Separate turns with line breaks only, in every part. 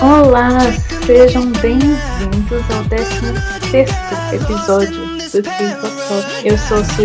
Olá, sejam bem-vindos ao 16 episódio do K-Pop Eu sou a sua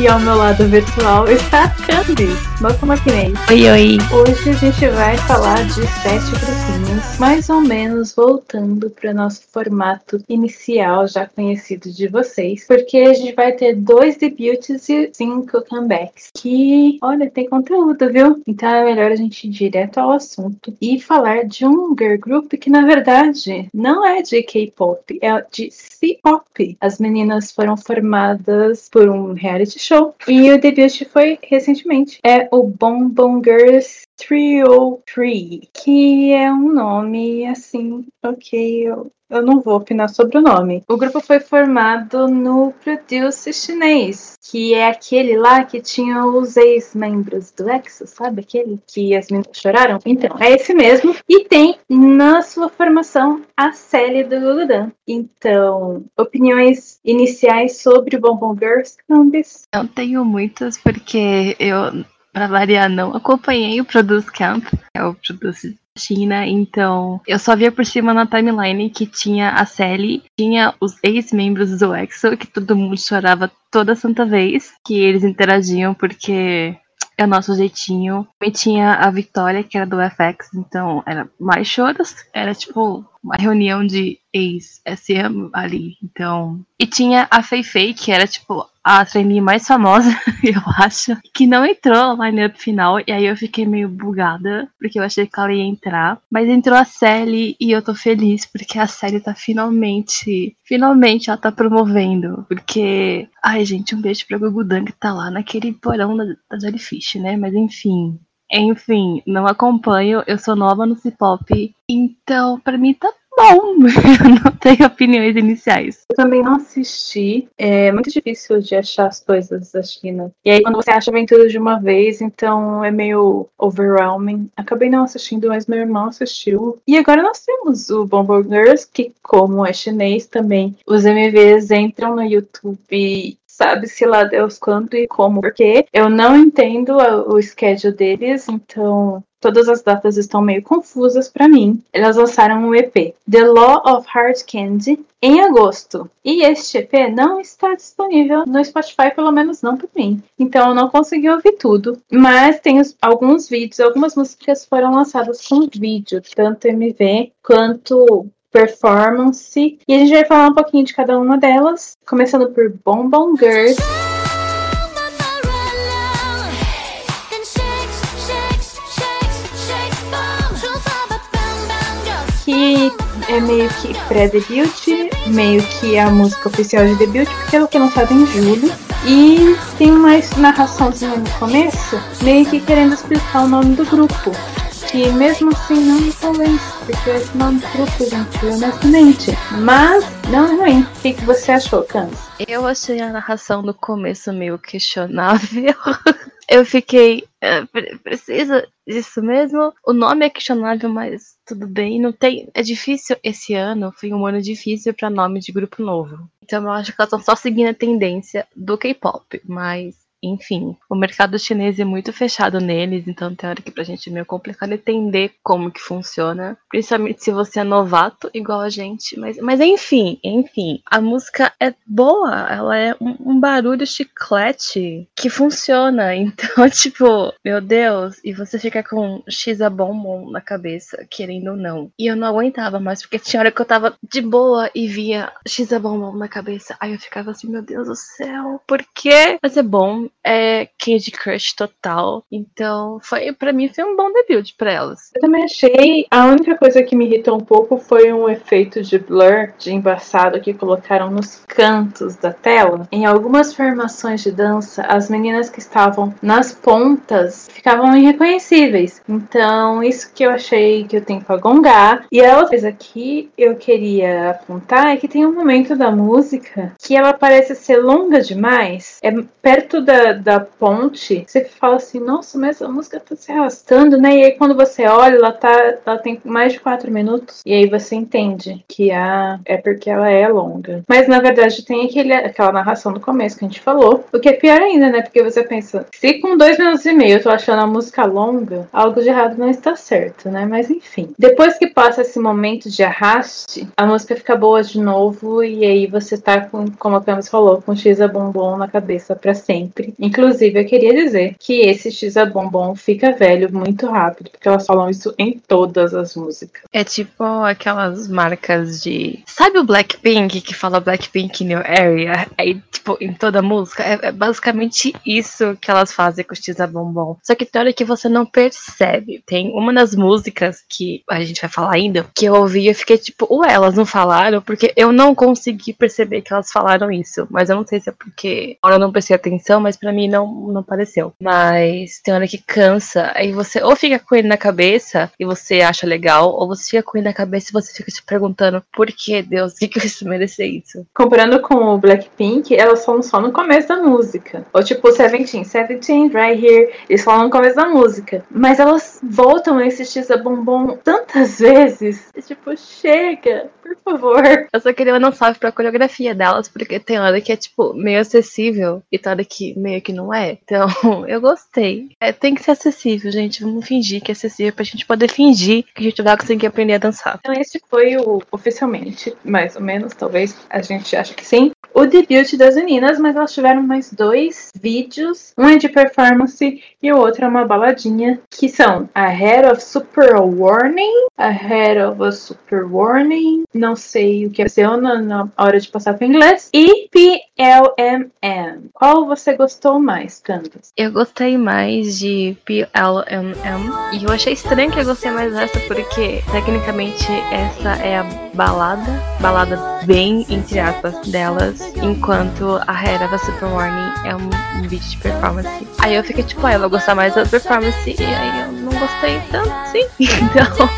e ao meu lado virtual está a Candice, nossa maquinês.
Oi, oi.
Hoje a gente vai falar de sete grupinhos, mais ou menos voltando para o nosso formato inicial já conhecido de vocês, porque a gente vai ter dois debuts e cinco comebacks, que, olha, tem conteúdo, viu? Então é melhor a gente ir direto ao assunto e falar de um girl group que na verdade não é de K-pop, é de C-pop. As meninas meninas foram formadas por um reality show e o debut foi recentemente. É o Bon Girls Trio 3, que é um nome assim, ok, eu eu não vou opinar sobre o nome. O grupo foi formado no Produce chinês, que é aquele lá que tinha os ex-membros do EXO, sabe? Aquele que as meninas choraram? Então, é esse mesmo. E tem na sua formação a Sally do Luludan. Então, opiniões iniciais sobre o Bonbon Girls, Cambis?
Eu tenho muitas, porque eu para variar, não acompanhei o Produce Camp, é o Produce China, então eu só via por cima na timeline que tinha a Sally, tinha os ex-membros do EXO, que todo mundo chorava toda santa vez que eles interagiam, porque é o nosso jeitinho. E tinha a Victoria, que era do FX, então era mais choros, era tipo uma reunião de ex-SM ali, então. E tinha a Fei Fei, que era tipo a trainee mais famosa, eu acho, que não entrou no line-up final, e aí eu fiquei meio bugada, porque eu achei que ela ia entrar. Mas entrou a Sally e eu tô feliz, porque a Sally tá finalmente, finalmente ela tá promovendo, porque, ai gente, um beijo pra Gugudan que tá lá naquele porão da, da Jellyfish, né? Mas enfim, enfim, não acompanho, eu sou nova no C-pop, então para mim tá bom. Eu não tenho opiniões iniciais.
Eu também não assisti. É muito difícil de achar as coisas da China. E aí, quando você acha, vem tudo de uma vez, então é meio overwhelming. Acabei não assistindo, mas meu irmão assistiu. E agora nós temos o Bombo Girls, que, como é chinês também, os MVs entram no YouTube sabe-se lá Deus quando e como, porque eu não entendo o schedule deles, então todas as datas estão meio confusas para mim. Elas lançaram um EP, The Law of Hard Candy, em agosto. E este EP não está disponível no Spotify, pelo menos não para mim. Então eu não consegui ouvir tudo. Mas tem alguns vídeos, algumas músicas foram lançadas com vídeo, tanto MV quanto performance. E a gente vai falar um pouquinho de cada uma delas, começando por Bonbon Girls. Que é meio que pré-debut, meio que a música oficial de debut, porque ela foi lançada em julho. E tem uma narraçãozinha no começo, meio que querendo explicar o nome do grupo que mesmo assim não me convence, porque esse nome truco, gente, honestamente. Mas não é ruim. O que, que você achou, Cans?
Eu achei a narração no começo meio questionável. Eu fiquei. É, precisa disso mesmo? O nome é questionável, mas tudo bem. Não tem. É difícil esse ano. Foi um ano difícil para nome de grupo novo. Então eu acho que elas estão só seguindo a tendência do K-pop. Mas enfim, o mercado chinês é muito fechado neles, então tem hora que pra gente é meio complicado entender como que funciona, principalmente se você é novato igual a gente, mas, mas enfim, enfim, a música é boa, ela é um, um barulho chiclete que funciona, então tipo, meu Deus, e você fica com X a bombom na cabeça, querendo ou não. E eu não aguentava mais, porque tinha hora que eu tava de boa e via X a bombom na cabeça, aí eu ficava assim, meu Deus do céu, por quê? Mas é bom, é Candy Crush total. Então, foi para mim foi um bom debut para elas.
Eu também achei. A única coisa que me irritou um pouco foi um efeito de blur, de embaçado que colocaram nos cantos da tela. Em algumas formações de dança, as meninas que estavam nas pontas ficavam irreconhecíveis. Então, isso que eu achei que eu tenho que gongar. E a outra coisa que eu queria apontar é que tem um momento da música que ela parece ser longa demais. É perto da da, ponte, você fala assim, nossa, mas a música tá se arrastando, né? E aí quando você olha, ela tá. Ela tem mais de quatro minutos. E aí você entende que a, é porque ela é longa. Mas na verdade tem aquele, aquela narração do começo que a gente falou. O que é pior ainda, né? Porque você pensa, se com dois minutos e meio eu tô achando a música longa, algo de errado não está certo, né? Mas enfim. Depois que passa esse momento de arraste, a música fica boa de novo. E aí você tá com, como a Camis falou, com X a bombom na cabeça para sempre. Inclusive, eu queria dizer que esse X a bombom fica velho muito rápido, porque elas falam isso em todas as músicas.
É tipo aquelas marcas de. Sabe o Blackpink que fala Blackpink New Area? Aí, tipo, em toda música? É, é basicamente isso que elas fazem com o X a bombom. Só que tem hora que você não percebe. Tem uma das músicas que a gente vai falar ainda, que eu ouvi e fiquei tipo, ué, elas não falaram? Porque eu não consegui perceber que elas falaram isso. Mas eu não sei se é porque eu não prestei atenção, mas para mim não, não pareceu. Mas tem hora que cansa, aí você ou fica com ele na cabeça e você acha legal, ou você fica com ele na cabeça e você fica se perguntando por que, Deus, o que, que eu preciso merecer isso?
Comparando com o Blackpink, elas falam só no começo da música. Ou tipo, Seventeen, Seventeen, right here, eles falam no começo da música. Mas elas voltam a esse a bombom tantas vezes. E, tipo, chega, por favor.
Eu só queria não salve pra coreografia delas, porque tem hora que é, tipo, meio acessível e tem hora que meio que não é. Então, eu gostei. É, tem que ser acessível, gente. Vamos fingir que é acessível pra gente poder fingir que a gente vai conseguir aprender a dançar.
Então, esse foi o oficialmente, mais ou menos, talvez a gente acha que sim, o debut das meninas, mas elas tiveram mais dois vídeos. Um é de performance e o outro é uma baladinha, que são Ahead of Super Warning, Ahead of a Super Warning, não sei o que é na, na hora de passar para inglês, e PLMM. Qual você gostou mais, Candace?
Eu gostei mais de PLMM e eu achei estranho que eu gostei mais dessa porque tecnicamente essa é a balada, balada bem entre aspas delas enquanto a Hera da Super Warning é um, um vídeo de performance. Aí eu fiquei tipo, ah, eu vou gostar mais da performance, e aí eu não gostei tanto, sim. Então,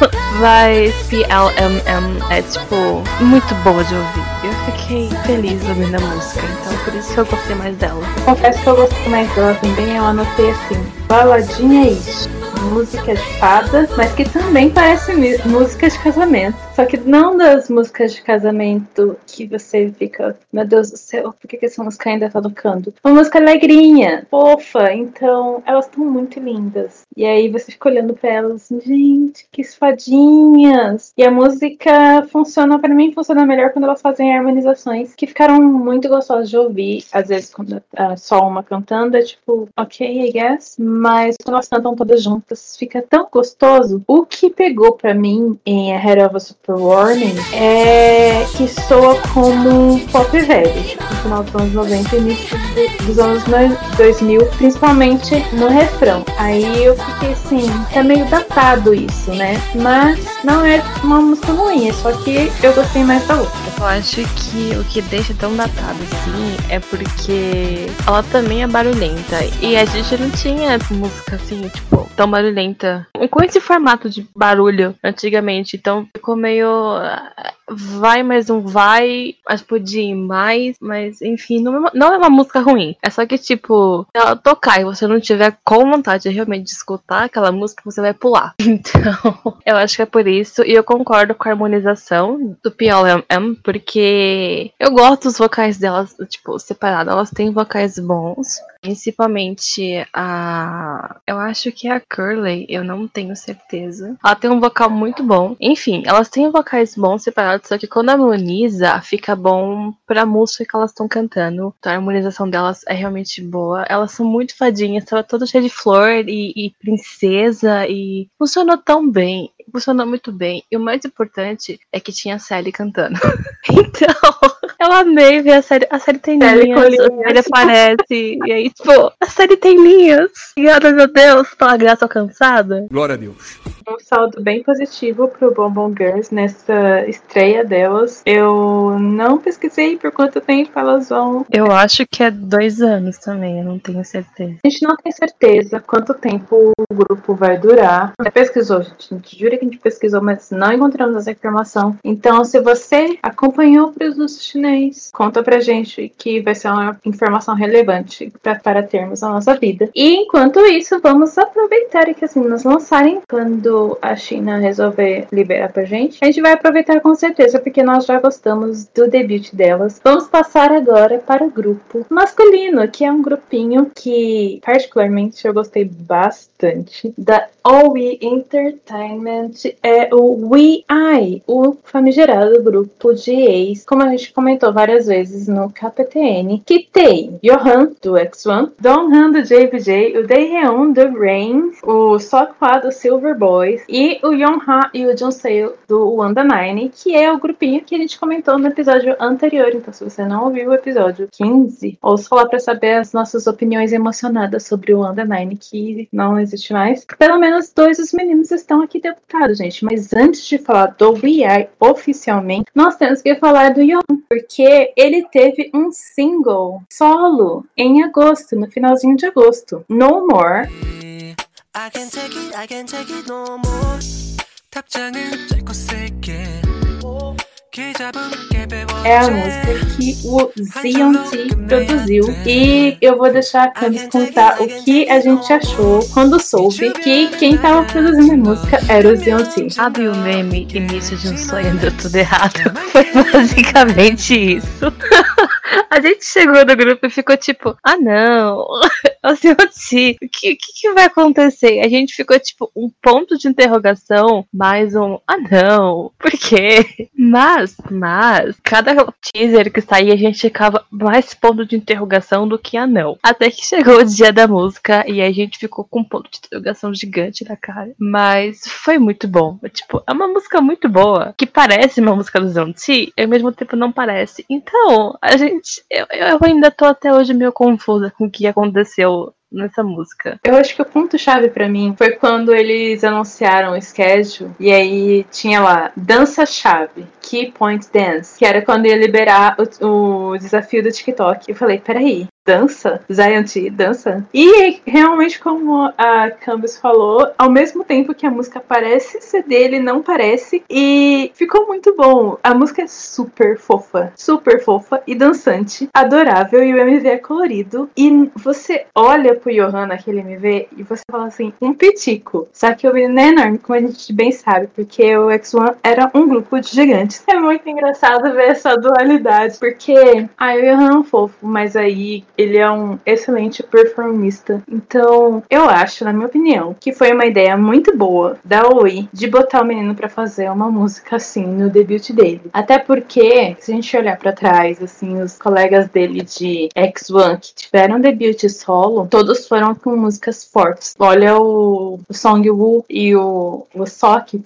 mas PLMM é tipo muito boa de ouvir. Eu fiquei feliz ouvindo a música, então por isso que eu gostei mais dela.
Confesso que eu gostei mais dela também, eu anotei assim, baladinha isso música de fada, mas que também parece música de casamento. Só que não das músicas de casamento que você fica, meu Deus do céu, por que, essa música ainda tá tocando? Uma música alegrinha, fofa, então elas estão muito lindas. E aí você fica olhando pra elas, gente, que esfadinhas. E a música funciona, para mim, funciona melhor quando elas fazem harmonizações que ficaram muito gostosas de ouvir. Às vezes, quando é só uma cantando, é tipo, ok, I guess. Mas quando elas cantam todas juntas, fica tão gostoso. O que pegou para mim em A Head of a Super Warning é que soa como pop velho, no final dos anos 90 e início dos anos 2000, principalmente no refrão. Aí eu fiquei assim, é meio datado isso, né? Mas não é uma música ruim, é só que eu gostei mais da outra.
Eu acho que o que deixa tão datado assim é porque ela também é barulhenta. E a gente não tinha música assim, tipo, tão barulhenta. Com esse formato de barulho antigamente. Então ficou meio meio vai, mas não vai, mas podia ir mais, mas enfim, não é, uma, não é uma música ruim. É só que, tipo, se ela tocar e você não tiver com vontade realmente de escutar aquela música, você vai pular. Então, eu acho que é por isso. E eu concordo com a harmonização do PLM, porque eu gosto dos vocais delas, tipo, separados. Elas têm vocais bons. Principalmente a. Eu acho que é a Curly, eu não tenho certeza. Ela tem um vocal muito bom. Enfim, elas têm vocais bons separados, só que quando harmoniza, fica bom pra música que elas estão cantando. Então a harmonização delas é realmente boa. Elas são muito fadinhas, tava toda cheia de flor e, e princesa e funcionou tão bem funcionou muito bem. E o mais importante é que tinha a Sally cantando. então, eu amei ver a série. A série tem linhas, a série aparece. e aí, tipo, a série tem linhas. Obrigada, meu Deus, pela graça alcançada.
Glória a Deus.
um saldo bem positivo pro Bonbon Girls nessa estreia delas. Eu não pesquisei por quanto tempo elas vão.
Eu acho que é dois anos também, eu não tenho certeza.
A gente não tem certeza quanto tempo o grupo vai durar. Pesquisou, gente. Jura que a gente pesquisou, mas não encontramos essa informação. Então, se você acompanhou o produto chinês, conta pra gente que vai ser uma informação relevante pra, para termos na nossa vida. E enquanto isso, vamos aproveitar que assim, nos lançarem quando a China resolver liberar pra gente. A gente vai aproveitar com certeza, porque nós já gostamos do debut delas. Vamos passar agora para o grupo masculino, que é um grupinho que, particularmente, eu gostei bastante. Da All We Entertainment é o WeI, o famigerado grupo de ex, como a gente comentou várias vezes no KPTN, que tem Johan do X1, Donghan do JBJ, o Daehyun do Rain, o Seokwa do Silver Boys e o Yonha e o Junseo do Wanda Nine, que é o grupinho que a gente comentou no episódio anterior. Então, se você não ouviu o episódio 15, ouça lá para saber as nossas opiniões emocionadas sobre o Wanda Nine, que não existe mais. Pelo menos dois dos meninos estão aqui deputados, gente. Mas antes de falar do We Are oficialmente, nós temos que falar do Yon, porque ele teve um single solo em agosto, no finalzinho de agosto. No More. I can take it, I can take it no more. 답장을 짧고 세게 é a música que o T produziu e eu vou deixar a Camis contar o que a gente achou quando soube que quem tava produzindo a música era o T.
Sabe o meme Início de um sonho deu tudo errado? Foi basicamente isso. A gente chegou no grupo e ficou tipo, ah não, o que, que, que vai acontecer? A gente ficou tipo, um ponto de interrogação, mais um, ah não, por quê? Mas, mas, cada teaser que saía a gente ficava mais ponto de interrogação do que não. Até que chegou o dia da música e a gente ficou com um ponto de interrogação gigante na cara. Mas foi muito bom. Tipo, é uma música muito boa, que parece uma música do Zonti, e ao mesmo tempo não parece. Então, a gente eu, eu ainda tô até hoje meio confusa com o que aconteceu nessa música.
Eu acho que o ponto-chave para mim foi quando eles anunciaram o schedule e aí tinha lá dança-chave, Key Point Dance, que era quando ia liberar o, o desafio do TikTok. Eu falei, peraí, dança, Zion T dança. E realmente, como a Canvas falou, ao mesmo tempo que a música parece ser dele, não parece. E ficou muito bom. A música é super fofa, super fofa e dançante, adorável. E o MV é colorido. E você olha pro Johan naquele MV e você fala assim, um pitico. Só que o menino é enorme, como a gente bem sabe, porque o X1 era um grupo de gigantes. É muito engraçado ver essa dualidade, porque ah, o Johan é um fofo, mas aí ele é um excelente performista. Então, eu acho, na minha opinião, que foi uma ideia muito boa da Oi de botar o menino para fazer uma música assim no debut dele. Até porque, se a gente olhar para trás, assim, os colegas dele de X1 que tiveram debut solo, todos foram com músicas fortes. Olha o, Song Woo e o, o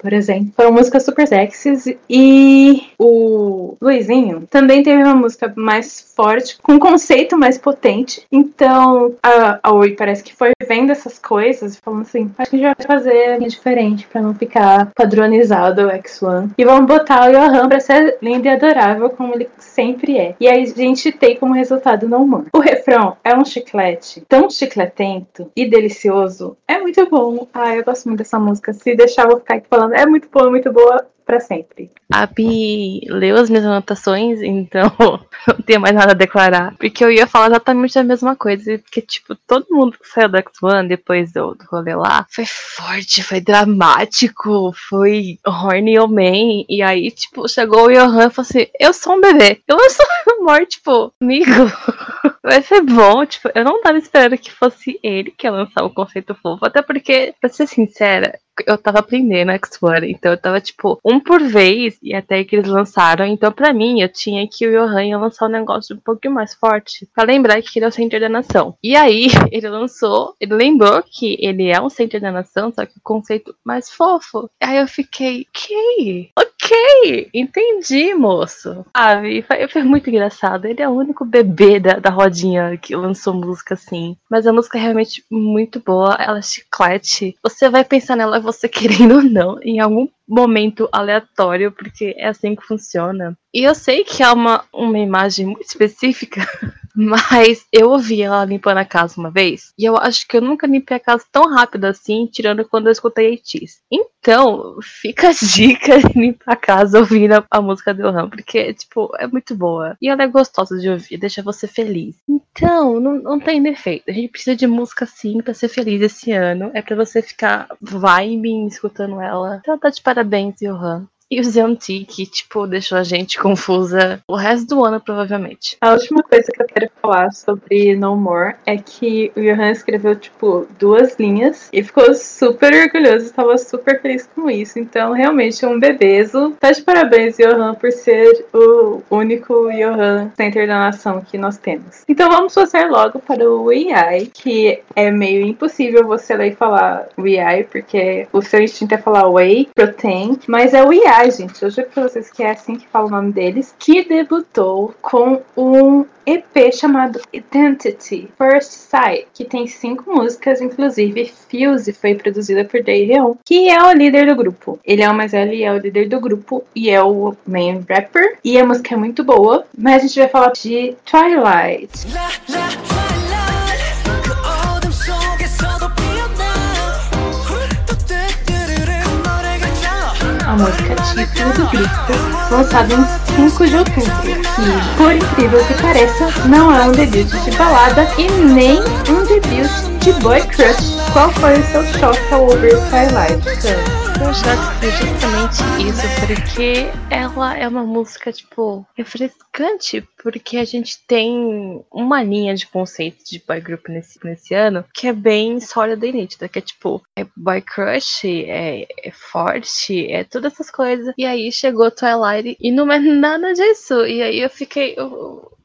por exemplo, foram músicas super sexys e o Luizinho também teve uma música mais forte, com conceito mais potente potente. Então, a, a Oi parece que foi vendo essas coisas e falando assim: acho que a gente vai fazer diferente pra não ficar padronizado o X1. E vamos botar o Johan pra ser lindo e adorável como ele sempre é. E aí a gente tem como resultado no humor. O refrão é um chiclete tão chicletento e delicioso. É muito bom. Ah, eu gosto muito dessa música. Se deixar, eu vou ficar aqui falando. É muito boa, muito boa para sempre.
A Bi leu as minhas anotações, então não tenho mais nada a declarar. Porque eu ia falar exatamente a mesma coisa. Porque, tipo, todo mundo que saiu do X1 depois do, do rolê lá foi forte, foi dramático, foi horny man. E aí, tipo, chegou o Johan e falou assim: Eu sou um bebê. Eu sou um tipo, amigo. Vai ser bom, tipo, eu não tava esperando que fosse ele que ia lançar o conceito fofo. Até porque, pra ser sincera, eu tava aprendendo X1, então eu tava tipo um por vez e até que eles lançaram. Então, pra mim, eu tinha que o Johan ia lançar um negócio um pouquinho mais forte pra lembrar que ele é o centro da nação. E aí, ele lançou, ele lembrou que ele é um centro da nação, só que o conceito mais fofo. Aí eu fiquei, ok, ok ok, entendi, moço. Ah, foi, foi muito engraçado. Ele é o único bebê da, da rodinha que lançou música assim. Mas a música é realmente muito boa. Ela é chiclete. Você vai pensar nela você querendo ou não, em algum momento aleatório, porque é assim que funciona. E eu sei que é uma, uma imagem muito específica, mas eu ouvi ela limpando a casa uma vez, e eu acho que eu nunca limpei a casa tão rápido assim, tirando quando eu escutei Itis. Então, fica a dica de limpar a casa ouvindo a, música do Ram, porque, tipo, é muito boa. E ela é gostosa de ouvir, deixa você feliz. Então, não, não tem defeito. A gente precisa de música assim pra ser feliz esse ano. É pra você ficar vibing escutando ela. Então tá de parabéns, Johan. E o Zeonti, que, tipo, deixou a gente confusa o resto do ano, provavelmente.
A última coisa que eu quero falar sobre No More é que o Johan escreveu, tipo, duas linhas e ficou super orgulhoso, estava super feliz com isso. Então, realmente, um bebezo. Tá de parabéns, Johan, por ser o único Johan Center da nação que nós temos. Então, vamos passar logo para o AI, que é meio impossível você ler e falar AI, porque o seu instinto é falar Whey, Protein, mas é o AI gente, eu juro pra vocês que é assim que fala o nome deles, que debutou com um EP chamado Identity First Sight, que tem cinco músicas, inclusive Fuse foi produzida por Daeyeon, que é o líder do grupo. Ele é o mais velho e é o líder do grupo e é o main rapper. E a música é muito boa, mas a gente vai falar de Twilight. a música título do grupo, lançada em 5 de outubro, que, por incrível que pareça, não é um debut de balada e nem um debut de boy crush. Qual foi o seu choque ao ouvir?
Eu acho que foi justamente isso, porque ela é uma música, tipo, refrescante, porque a gente tem uma linha de conceito de boy group nesse, nesse ano que é bem sólida e nítida, que é tipo, é boy crush, é, é forte, é todas essas coisas. E aí chegou Twilight e não é nada disso. E aí eu fiquei.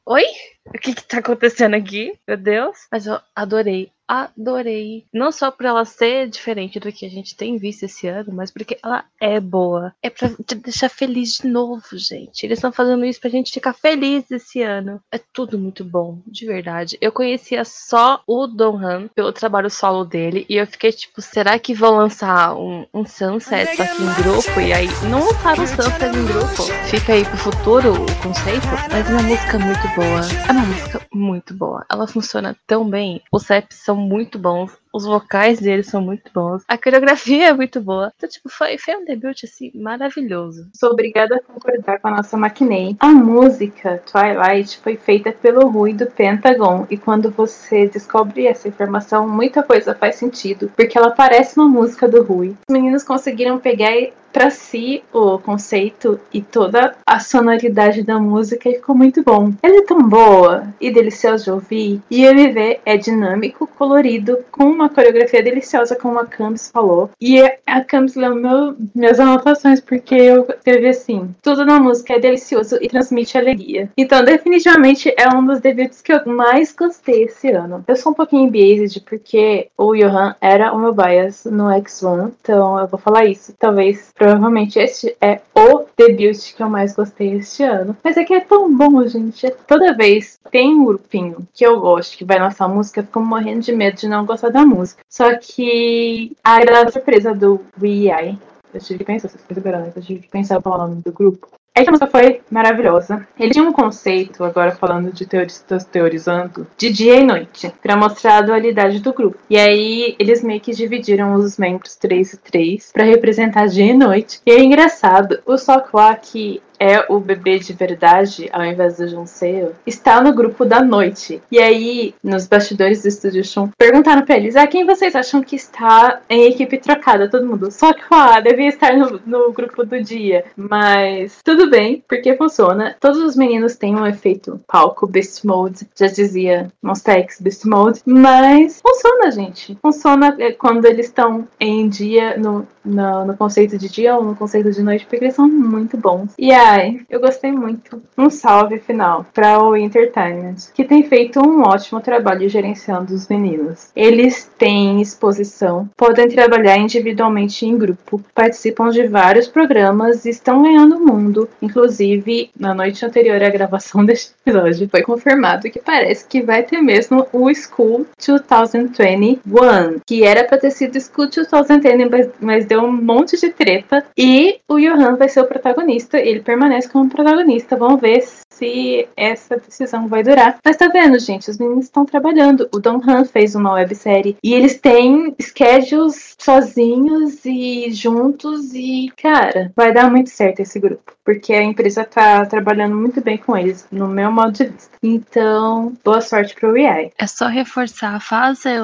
Oi? O que que tá acontecendo aqui? Meu Deus. Mas eu adorei adorei. Não só por ela ser diferente do que a gente tem visto esse ano, mas porque ela é boa. É pra te deixar feliz de novo, gente. Eles estão fazendo isso pra gente ficar feliz esse ano. É tudo muito bom, de verdade. Eu conhecia só o Don Han pelo trabalho solo dele e eu fiquei tipo, será que vão lançar um, um Sunset só que em grupo? E aí, não lançaram o Sunset em grupo. Fica aí pro futuro o conceito. Mas é uma música muito boa. É uma música muito boa. Ela funciona tão bem. Os raps são muito bons. Os vocais deles são muito bons. A coreografia é muito boa. Então, tipo, foi, foi um debut, assim, maravilhoso.
Sou obrigada a concordar com a nossa Maquinei. A música Twilight foi feita pelo Rui do Pentagon. E quando você descobre essa informação, muita coisa faz sentido. Porque ela parece uma música do Rui. Os meninos conseguiram pegar para si o conceito e toda a sonoridade da música e ficou muito bom. Ela é tão boa e deliciosa de ouvir. E o MV é dinâmico, colorido, com uma coreografia deliciosa, como a Camis falou. E a Camis leu meu, minhas anotações, porque eu escrevi assim: tudo na música é delicioso e transmite alegria. Então, definitivamente é um dos debuts que eu mais gostei esse ano. Eu sou um pouquinho biased porque o Johan era o meu bias no X1, então eu vou falar isso. Talvez Provavelmente este é o debut que eu mais gostei este ano. Mas é que é tão bom, gente. Toda vez tem um grupinho que eu gosto, que vai lançar música, eu fico morrendo de medo de não gostar da música. Só que a agradável surpresa do WeI, eu tive que pensar, vocês perceberam, né? Eu tive que pensar o nome do grupo. É que a música foi maravilhosa. Ele tinha um conceito, agora falando de teoristas teorizando, de dia e noite, para mostrar a dualidade do grupo. E aí eles meio que dividiram os membros 3 e 3 para representar dia e noite. E é engraçado, o Sokwa que é o bebê de verdade, ao invés do Junseo, está no grupo da noite. E aí, nos bastidores do Estúdio Shun, perguntaram pra eles: ah, quem vocês acham que está em equipe trocada? Todo mundo. Só que ah, devia estar no, no grupo do dia. Mas tudo bem, porque funciona. Todos os meninos têm um efeito palco, Beast Mode, já dizia Monstex Beast Mode. Mas funciona, gente. Funciona é, quando eles estão em dia, no, no, no conceito de dia ou no conceito de noite, porque eles são muito bons. E a Ai, eu gostei muito. Um salve final para o Entertainment, que tem feito um ótimo trabalho gerenciando os meninos. Eles têm exposição, podem trabalhar individualmente em grupo, participam de vários programas e estão ganhando o mundo. Inclusive, na noite anterior à gravação deste episódio, foi confirmado que parece que vai ter mesmo o School 2021, que era para ter sido School 2020, mas deu um monte de treta. E o Johan vai ser o protagonista, ele permanece como protagonista. Vamos ver se essa decisão vai durar. Mas tá vendo, gente? Os meninos estão trabalhando. O Don Han fez uma websérie e eles têm schedules sozinhos e juntos e, cara, vai dar muito certo esse grupo. Porque a empresa tá trabalhando muito bem com eles, no meu modo de vista. Então, boa sorte pro EI.
É só reforçar, fazer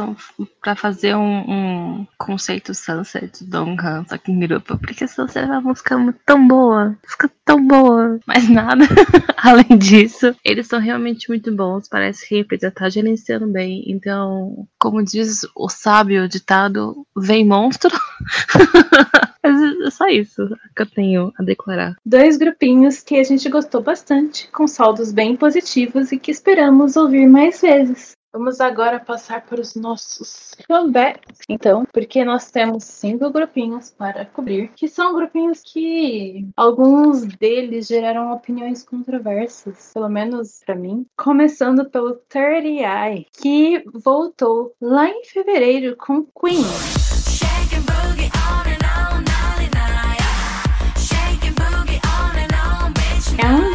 para fazer um, um, conceito Sunset do Don Han, só que em grupo. Porque Sunset é uma música tão boa. Música tão boa. Mas nada. Além disso, eles são realmente muito bons. Parece que empresa tá gerenciando bem. Então, como diz o sábio ditado, vem monstro. É só isso que eu tenho a declarar.
Dois grupinhos que a gente gostou bastante, com saldos bem positivos e que esperamos ouvir mais vezes. Vamos agora passar para os nossos comebacks, então, porque nós temos cinco grupinhos para cobrir, que são grupinhos que alguns deles geraram opiniões controversas, pelo menos para mim. Começando pelo 30 Eye, que voltou lá em fevereiro com Queen. É um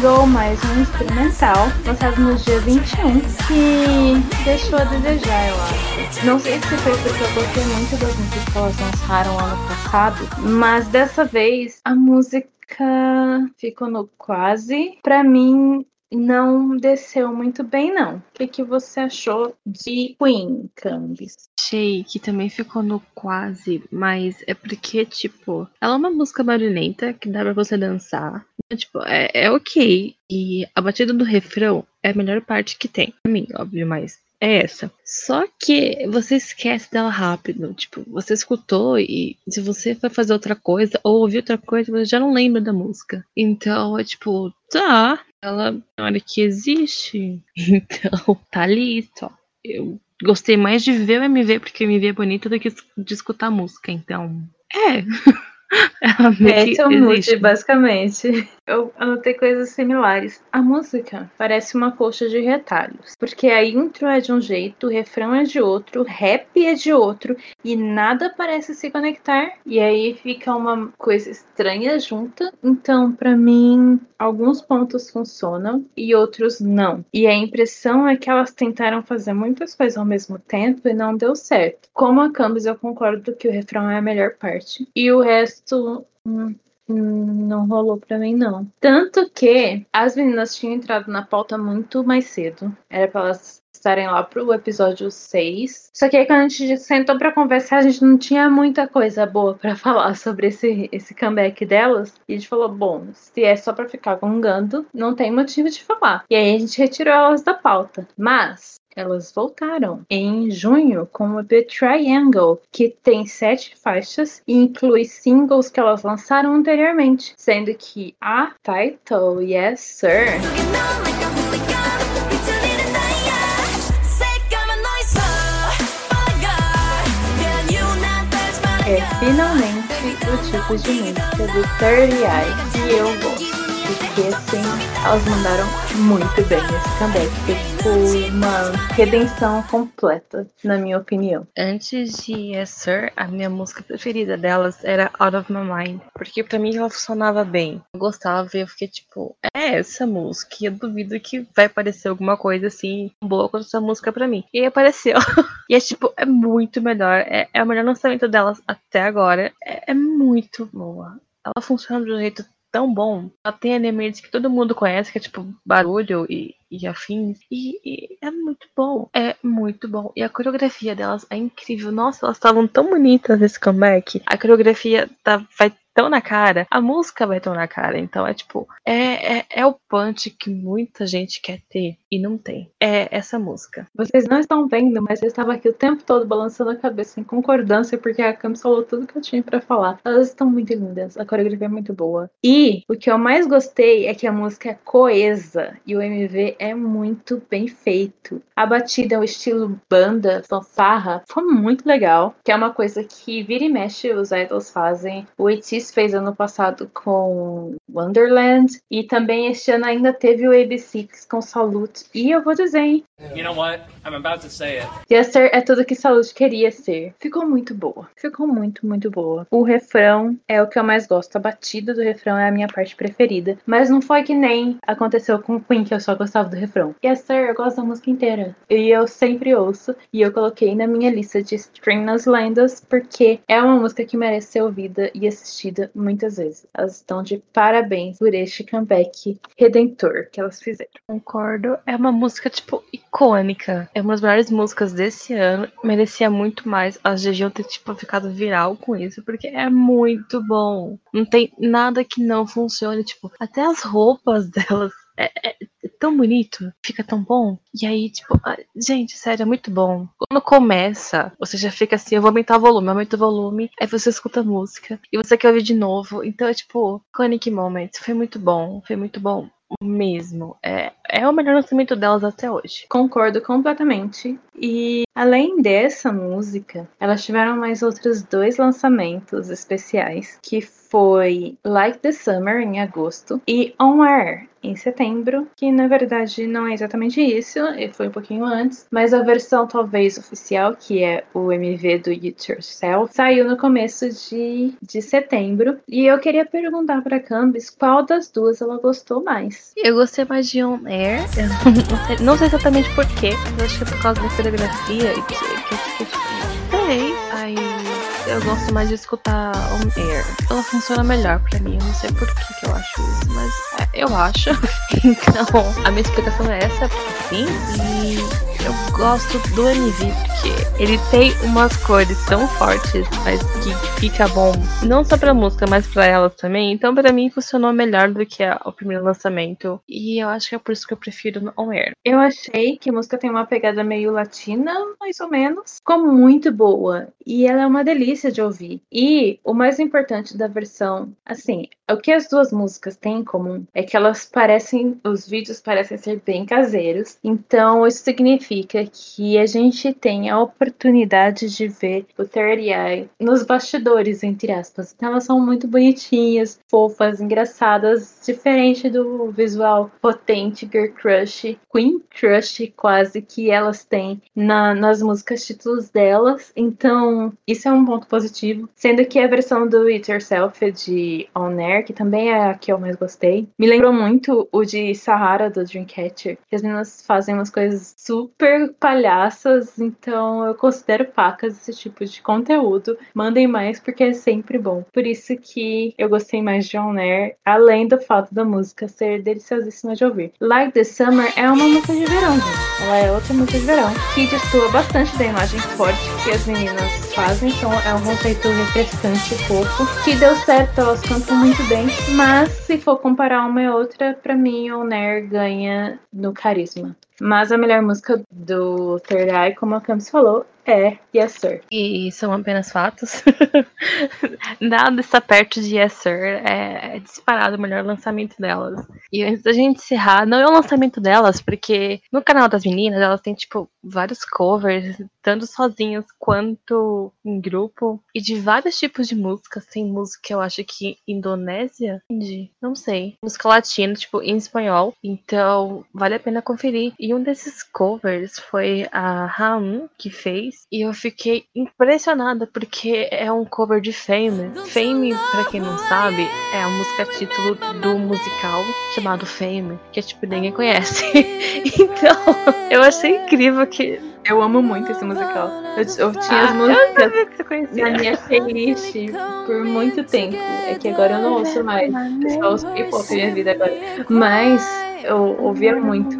single mais um instrumental, lançado no dia 21, que deixou a desejar, eu acho. Não sei se foi porque eu gostei muito das músicas que elas lançaram ano passado, mas dessa vez a música ficou no quase. Pra mim, não desceu muito bem, não. O que, que você achou de Queen, Cambis?
Achei que também ficou no quase, mas é porque, tipo, ela é uma música barulhenta que dá pra você dançar. Então, tipo, é, é ok. E a batida do refrão é a melhor parte que tem. Pra mim, óbvio, mas é essa. Só que você esquece dela rápido. Tipo, você escutou e se você vai fazer outra coisa ou ouvir outra coisa, você já não lembra da música. Então, é tipo, tá, ela na hora que existe. Então, tá ali, só. Eu gostei mais de ver o MV porque o MV é bonito do que de escutar a música. Então, é.
é, é um mood, basicamente. Eu anotei coisas similares. A música parece uma coxa de retalhos, porque a intro é de um jeito, o refrão é de outro, o rap é de outro e nada parece se conectar. E aí fica uma coisa estranha junta. Então, para mim, alguns pontos funcionam e outros não. E a impressão é que elas tentaram fazer muitas coisas ao mesmo tempo e não deu certo. Como a Campbell, eu concordo que o refrão é a melhor parte e o resto hum, não rolou pra mim, não. Tanto que as meninas tinham entrado na pauta muito mais cedo. Era pra elas estarem lá pro episódio 6. Só que aí quando a gente sentou para conversar, a gente não tinha muita coisa boa para falar sobre esse, esse comeback delas. E a gente falou, bom, se é só para ficar gongando, não tem motivo de falar. E aí a gente retirou elas da pauta. Mas elas voltaram em junho com o The Triangle, que tem sete faixas e inclui singles que elas lançaram anteriormente, sendo que a title Yes Sir é finalmente o tipo de música do 30 Eye que eu gosto. Porque assim, elas mandaram muito bem nesse comeback. Foi tipo uma redenção completa, na minha opinião.
Antes de Yes Sir, a minha música preferida delas era Out of My Mind. Porque pra mim ela funcionava bem. Eu gostava e eu fiquei tipo, é essa música. Eu duvido que vai aparecer alguma coisa assim boa quanto essa música pra mim. E aí apareceu. e é tipo, é muito melhor. É, é o melhor lançamento delas até agora. É, é muito boa. Ela funciona de um jeito tão bom. Ela tem elementos que todo mundo conhece, que é tipo barulho e, e afins. E, e, é muito bom. É muito bom. E a coreografia delas é incrível. Nossa, elas estavam tão bonitas nesse comeback. A coreografia tá, vai tão na cara, a música vai tão na cara. Então é tipo, é, é, é o punch que muita gente quer ter e não tem. É essa música.
Vocês não estão vendo, mas eu estava aqui o tempo todo balançando a cabeça em concordância, porque a Cam falou tudo que eu tinha para falar. Elas estão muito lindas, a coreografia é muito boa. E o que eu mais gostei é que a música é coesa e o MV é muito bem feito. A batida o estilo banda, fanfarra, foi muito legal, que é uma coisa que vira e mexe os idols fazem. O Fez ano passado com Wonderland e também este ano ainda teve o AB6 com Salute. E eu vou dizer, hein? You know what? I'm about to say it. Yester é tudo que Salute queria ser. Ficou muito boa. Ficou muito, muito boa. O refrão é o que eu mais gosto. A batida do refrão é a minha parte preferida. Mas não foi que nem aconteceu com o Queen, que eu só gostava do refrão. Yester, eu gosto da música inteira. E eu sempre ouço. E eu coloquei na minha lista de String nas Lendas, porque é uma música que merece ser ouvida e assistida muitas vezes. Elas estão de parabéns por este comeback redentor que elas fizeram.
Concordo. É uma música, tipo, icônica. É uma das melhores músicas desse ano. Merecia muito mais. Elas deviam ter, tipo, ficado viral com isso, porque é muito bom. Não tem nada que não funcione. Tipo, até as roupas delas é, é, tão bonito, fica tão bom. E aí, tipo, gente, sério, é muito bom. Quando começa, você já fica assim, eu vou aumentar o volume, aumenta o volume, aí você escuta a música e você quer ouvir de novo. Então é tipo, Conic Moment, foi muito bom, foi muito bom mesmo. É, é o melhor lançamento delas até hoje.
Concordo completamente. E além dessa música, elas tiveram mais outros dois lançamentos especiais, que foi Like the Summer em agosto e On Air em setembro, que na verdade não é exatamente isso, foi um pouquinho antes, mas a versão talvez oficial, que é o MV do It Yourself, saiu no começo de, de setembro. E eu queria perguntar para Cambis qual das duas ela gostou mais.
Eu gostei mais de On Air, eu não, sei, não sei exatamente porquê, mas acho que é por causa da coreografia e que, que eu gosto mais de escutar on air. Ela funciona melhor pra mim. Eu não sei por que, que eu acho isso, mas é, eu acho. então, a minha explicação é essa, sim. E eu gosto do MV porque ele tem umas cores tão fortes, mas que fica bom não só pra música, mas pra elas também. Então, pra mim, funcionou melhor do que o primeiro lançamento. E eu acho que é por isso que eu prefiro On Air.
Eu achei que a música tem uma pegada meio latina, mais ou menos, como muito boa. E ela é uma delícia de ouvir. E o mais importante da versão, assim, o que as duas músicas têm em comum é que elas parecem, os vídeos parecem ser bem caseiros. Então, isso significa que a gente tem a oportunidade de ver o Third Eye nos bastidores, entre aspas. Então elas são muito bonitinhas, fofas, engraçadas, diferente do visual potente Girl Crush, Queen Crush quase que elas têm na, nas músicas títulos delas. Então isso é um ponto positivo. Sendo que a versão do It Yourself de On Air, que também é a que eu mais gostei, me lembrou muito o de Sahara do Dreamcatcher, que as meninas fazem umas coisas super palhaças, então eu considero pacas esse tipo de conteúdo. Mandem mais porque é sempre bom. Por isso que eu gostei mais de On Air, além do fato da música ser deliciosíssima de ouvir. Like the Summer é uma música de verão, gente. Ela é outra música de verão que destoa bastante da imagem forte que as meninas fazem, então é um conceito refrescante e fofo, que deu certo, elas cantam muito bem, mas se for comparar uma e outra, para mim On Air ganha no carisma. Mas a melhor música do Third Eye, como a Camis falou, é Yes Sir.
E são apenas fatos. Nada está perto de Yes Sir. É, é, disparado o melhor lançamento delas. E antes da gente encerrar, não é o lançamento delas, porque no canal das meninas elas têm, tipo, vários covers, tanto sozinhas quanto em grupo. E de vários tipos de músicas. Tem música, eu acho que Indonésia? Não sei. Música latina, tipo, em espanhol. Então, vale a pena conferir. E um desses covers foi a Ram, que fez e eu fiquei impressionada porque é um cover de Fame. Fame, para quem não sabe, é a música título do musical chamado Fame, que tipo ninguém conhece. então, eu achei incrível que
eu amo muito esse musical. Eu, eu tinha as ah, músicas na minha playlist por muito tempo. É que agora eu não ouço mais. Eu só ouço hip hop minha vida agora. Mas eu ouvia muito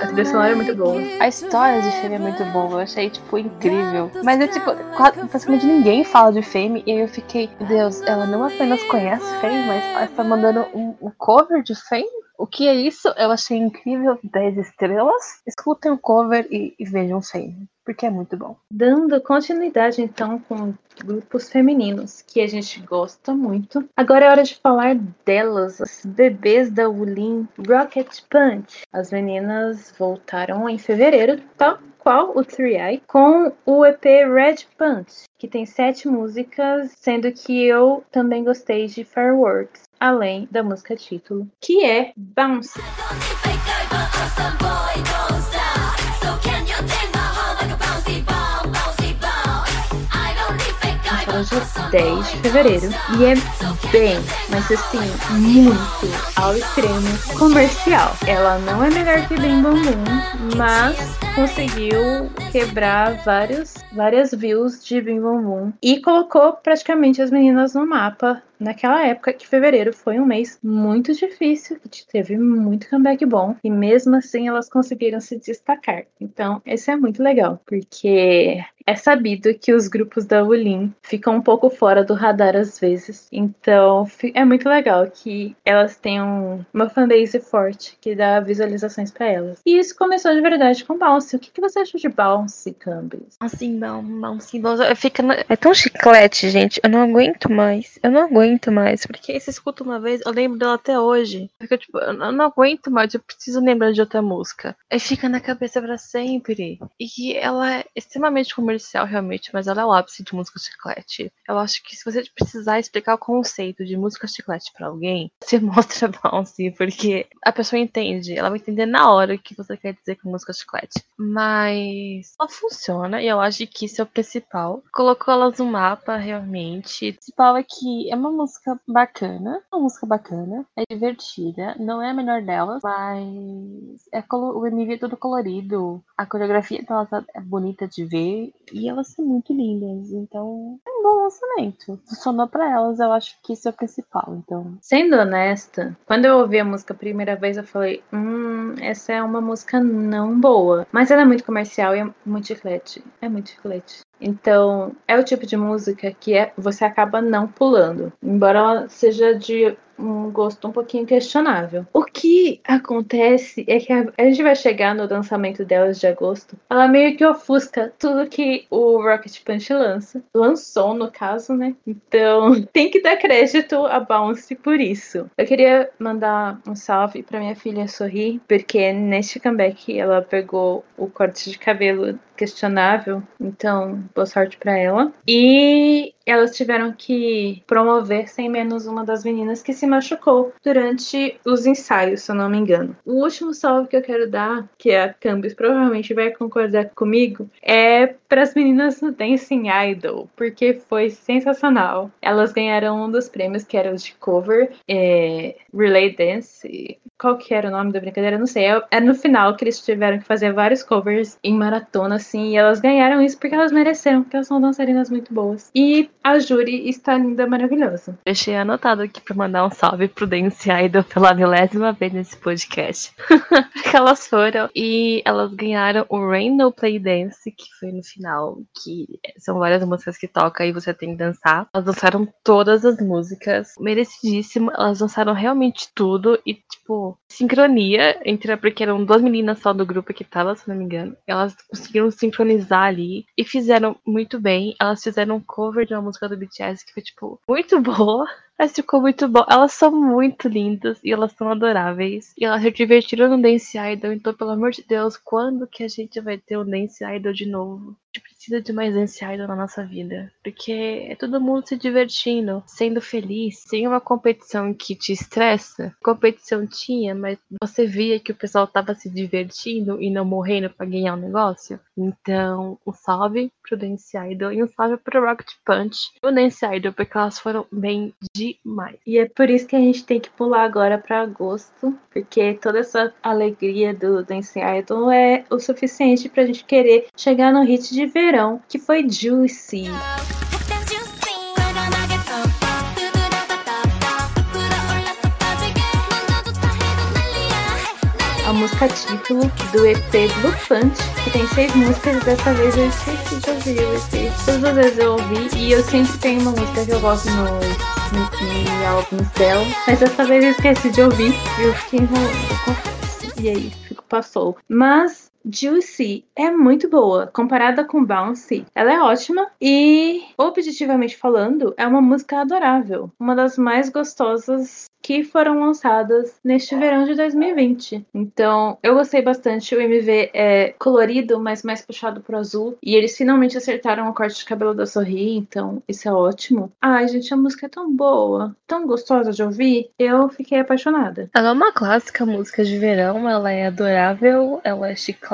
A trilha sonora é muito boa.
A história de Fame é muito boa, eu achei, tipo, incrível. Mas é tipo, quase, praticamente ninguém fala de Fame, e eu fiquei, Deus, ela não apenas conhece Fame, mas está mandando um, um cover de Fame? O que é isso? Eu achei incrível 10 estrelas. Escutem o cover e, e vejam Fame, porque é muito bom.
Dando continuidade então com grupos femininos que a gente gosta muito. Agora é hora de falar delas, as bebês da Wulin Rocket Punch. As meninas voltaram em fevereiro, tal qual o 3i, com o EP Red Punch, que tem sete músicas, sendo que eu também gostei de Fireworks além da música título, que é Bounce. Hoje 10 de fevereiro e é bem, mas assim, muito ao extremo comercial. Ela não é melhor que Bem Bom Boom, mas conseguiu quebrar vários, várias views de Bim Bom Boom e colocou praticamente as meninas no mapa naquela época que fevereiro foi um mês muito difícil, que teve muito comeback bom e mesmo assim elas conseguiram se destacar. Então, esse é muito legal, porque é sabido que os grupos da Ulin ficam um pouco fora do radar às vezes. Então, é muito legal que elas tenham uma fanbase forte que dá visualizações para elas. E isso começou de verdade com Bounce. O que, que você achou de Bounce, Cambis?
Assim, não, Bounce, Bounce. Fica na... É tão chiclete, gente. Eu não aguento mais. Eu não aguento aguento mais. Porque se escuta uma vez, eu lembro dela até hoje. Porque, tipo, eu não aguento mais, eu preciso lembrar de outra música. Aí fica na cabeça para sempre. E ela é extremamente comercial, realmente, mas ela é o ápice de música chiclete. Eu acho que se você precisar explicar o conceito de música chiclete para alguém, você mostra Bounce, porque a pessoa entende. Ela vai entender na hora o que você quer dizer com música chiclete. Mas ela funciona e eu acho que isso é o principal. Colocou elas no mapa, realmente. O principal é que é uma música bacana, uma música bacana, é divertida, não é a melhor delas, mas é o MV é todo colorido, a coreografia delas é bonita de ver e elas são muito lindas, então é um bom lançamento. Funcionou para elas, eu acho que isso é o principal, então.
Sendo honesta, quando eu ouvi a música a primeira vez, eu falei, hum, essa é uma música não boa, mas ela é muito comercial e é muito chiclete, é muito chiclete. Então, é o tipo de música que é, você acaba não pulando, embora ela seja de um gosto um pouquinho questionável. O que acontece é que a, a gente vai chegar no lançamento delas de agosto. Ela meio que ofusca tudo que o Rocket Punch lança. Lançou, no caso, né? Então tem que dar crédito a Bounce por isso. Eu queria mandar um salve para minha filha Sorrir, porque neste comeback ela pegou o corte de cabelo questionável. Então, boa sorte para ela. E elas tiveram que promover sem menos uma das meninas que se machucou durante os ensaios, se eu não me engano. O último salve que eu quero dar, que a Campus provavelmente vai concordar comigo, é para as meninas do Dancing Idol, porque foi sensacional. Elas ganharam um dos prêmios que era os de cover, é, Relay Dance. Qual que era o nome da brincadeira? Não sei. É, é no final que eles tiveram que fazer vários covers em maratona, assim, e elas ganharam isso porque elas mereceram, porque elas são dançarinas muito boas. E a júri está linda, maravilhosa.
Deixei anotado aqui para mandar um salve pro Dance Idol pela milésima vez nesse podcast. elas foram e elas ganharam o Rain No Play Dance, que foi no final, que são várias músicas que toca e você tem que dançar. Elas dançaram todas as músicas, merecidíssimo. Elas dançaram realmente tudo e, tipo, sincronia entre. Porque eram duas meninas só do grupo que tava, se não me engano. Elas conseguiram sincronizar ali e fizeram muito bem. Elas fizeram um cover de uma música do BTS que foi, tipo, muito boa. Mas ficou muito bom. Elas são muito lindas e elas são adoráveis. E elas se divertiram no Dance Idol. Então, pelo amor de Deus, quando que a gente vai ter um Dance Idol de novo? Gente precisa de mais Idol na nossa vida. Porque é todo mundo se divertindo, sendo feliz, sem uma competição que te estressa. Competição tinha, mas você via que o pessoal tava se divertindo e não morrendo para ganhar o um negócio. Então, um salve pro Dance Idol e um salve pro Rocket Punch e o Dance Idol, porque elas foram bem demais.
E é por isso que a gente tem que pular agora para agosto, porque toda essa alegria do Dance Idol é o suficiente pra gente querer chegar no hit de verão, que foi Juicy. música título do EP Punch, que tem seis músicas dessa vez eu esqueci de ouvir o EP. Todas as vezes eu ouvi e eu sempre tenho uma música que eu gosto no, em álbuns dela, mas dessa vez eu esqueci de ouvir e eu fiquei enrolando, E aí, passou. Mas Juicy é muito boa. Comparada com Bouncy, ela é ótima e, objetivamente falando, é uma música adorável. Uma das mais gostosas que foram lançadas neste verão de 2020. Então, eu gostei bastante. O MV é colorido, mas mais puxado pro azul. E eles finalmente acertaram o corte de cabelo da Sorri, então isso é ótimo. Ai, gente, a música é tão boa, tão gostosa de ouvir. Eu fiquei apaixonada.
Ela é uma clássica música de verão, ela é adorável, ela é chiclete,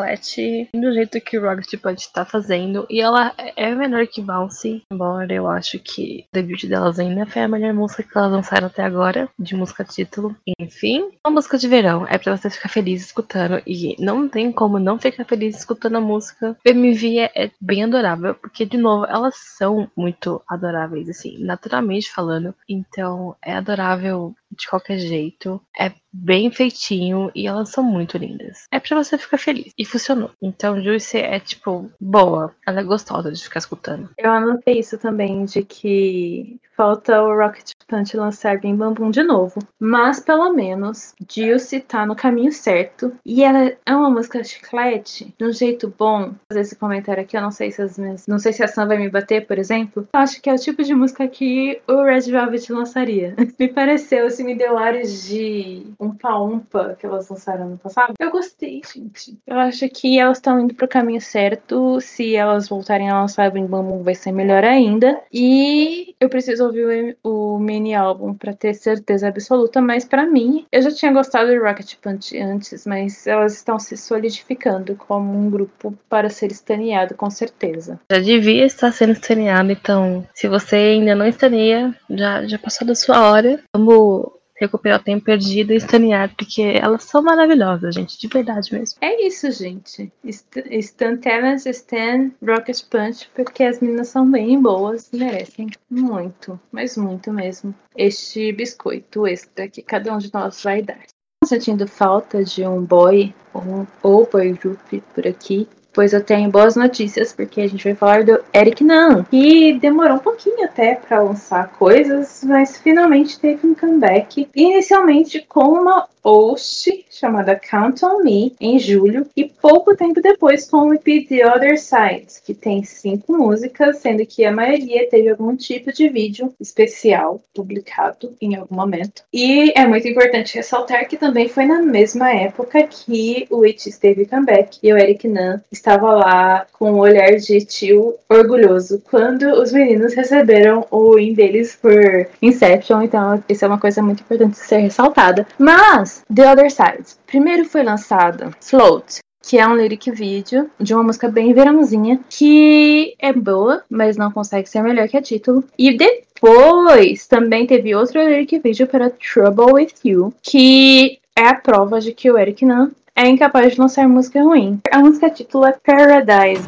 do jeito que o Rocket pode estar fazendo. E ela é menor que Bouncy, embora eu acho que o debut delas ainda foi a melhor música que elas lançaram até agora, de música título. Enfim, uma música de verão é para você ficar feliz escutando e não tem como não ficar feliz escutando a música. O MV é, é bem adorável, porque de novo, elas são muito adoráveis assim, naturalmente falando. Então, é adorável de qualquer jeito. É bem feitinho e elas são muito lindas. É para você ficar feliz. E funcionou. Então, Juicy é, tipo, boa. Ela é gostosa de ficar escutando.
Eu anotei isso também, de que falta o Rocket Punch lançar Bim Bam Bum de novo. Mas, pelo menos, Juicy tá no caminho certo. E ela é uma música chiclete, de um jeito bom. Fazer esse comentário aqui, eu não sei se as minhas... Não sei se a Sam vai me bater, por exemplo. Eu acho que é o tipo de música que o Red Velvet lançaria. me pareceu, assim, me deu ares de umpa-umpa que elas lançaram no passado. Eu gostei, gente. Eu acho que elas estão indo pro caminho certo. Se elas voltarem a lançar Bim Bam Bum, vai ser melhor ainda. E eu preciso ouvir o, o mini álbum para ter certeza absoluta. Mas para mim, eu já tinha gostado de Rocket Punch antes, mas elas estão se solidificando como um grupo para ser estaneado, com certeza.
Já devia estar sendo estaneado, então se você ainda não estaneia, já, já passou da sua hora. Vamos recuperar o tempo perdido e estanear, porque elas são maravilhosas, gente, de verdade mesmo.
É isso, gente. Stan Talent, Stan Rocket Punch, porque as meninas são bem boas, merecem muito, mas muito mesmo, este biscoito extra que cada um de nós vai dar. Sentindo falta de um boy ou, ou boy group por aqui, pois eu tenho boas notícias, porque a gente vai falar do Eric Nan, que demorou um pouquinho até para lançar coisas, mas finalmente teve um comeback, inicialmente com uma host chamada Count on Me em julho e pouco tempo depois com o EP The Other Side, que tem cinco músicas, sendo que a maioria teve algum tipo de vídeo especial publicado em algum momento. E é muito importante ressaltar que também foi na mesma época que o It teve comeback e o Eric Nan estava lá com um olhar de tio orgulhoso quando os meninos receberam o win deles por Inception, então isso é uma coisa muito importante de ser ressaltada. Mas The Other Side. Primeiro foi lançada Float, que é um lyric vídeo de uma música bem verãozinha, que é boa, mas não consegue ser melhor que a título. E depois também teve outro lyric vídeo para Trouble With You, que é a prova de que o Eric Nan é incapaz de lançar música ruim. A música título é Paradise.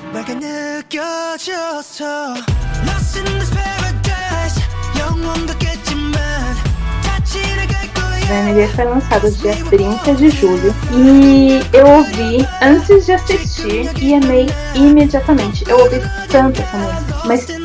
MV foi lançado dia 30 de julho e eu ouvi antes de assistir e amei imediatamente. Eu ouvi tanto essa música, mas tanto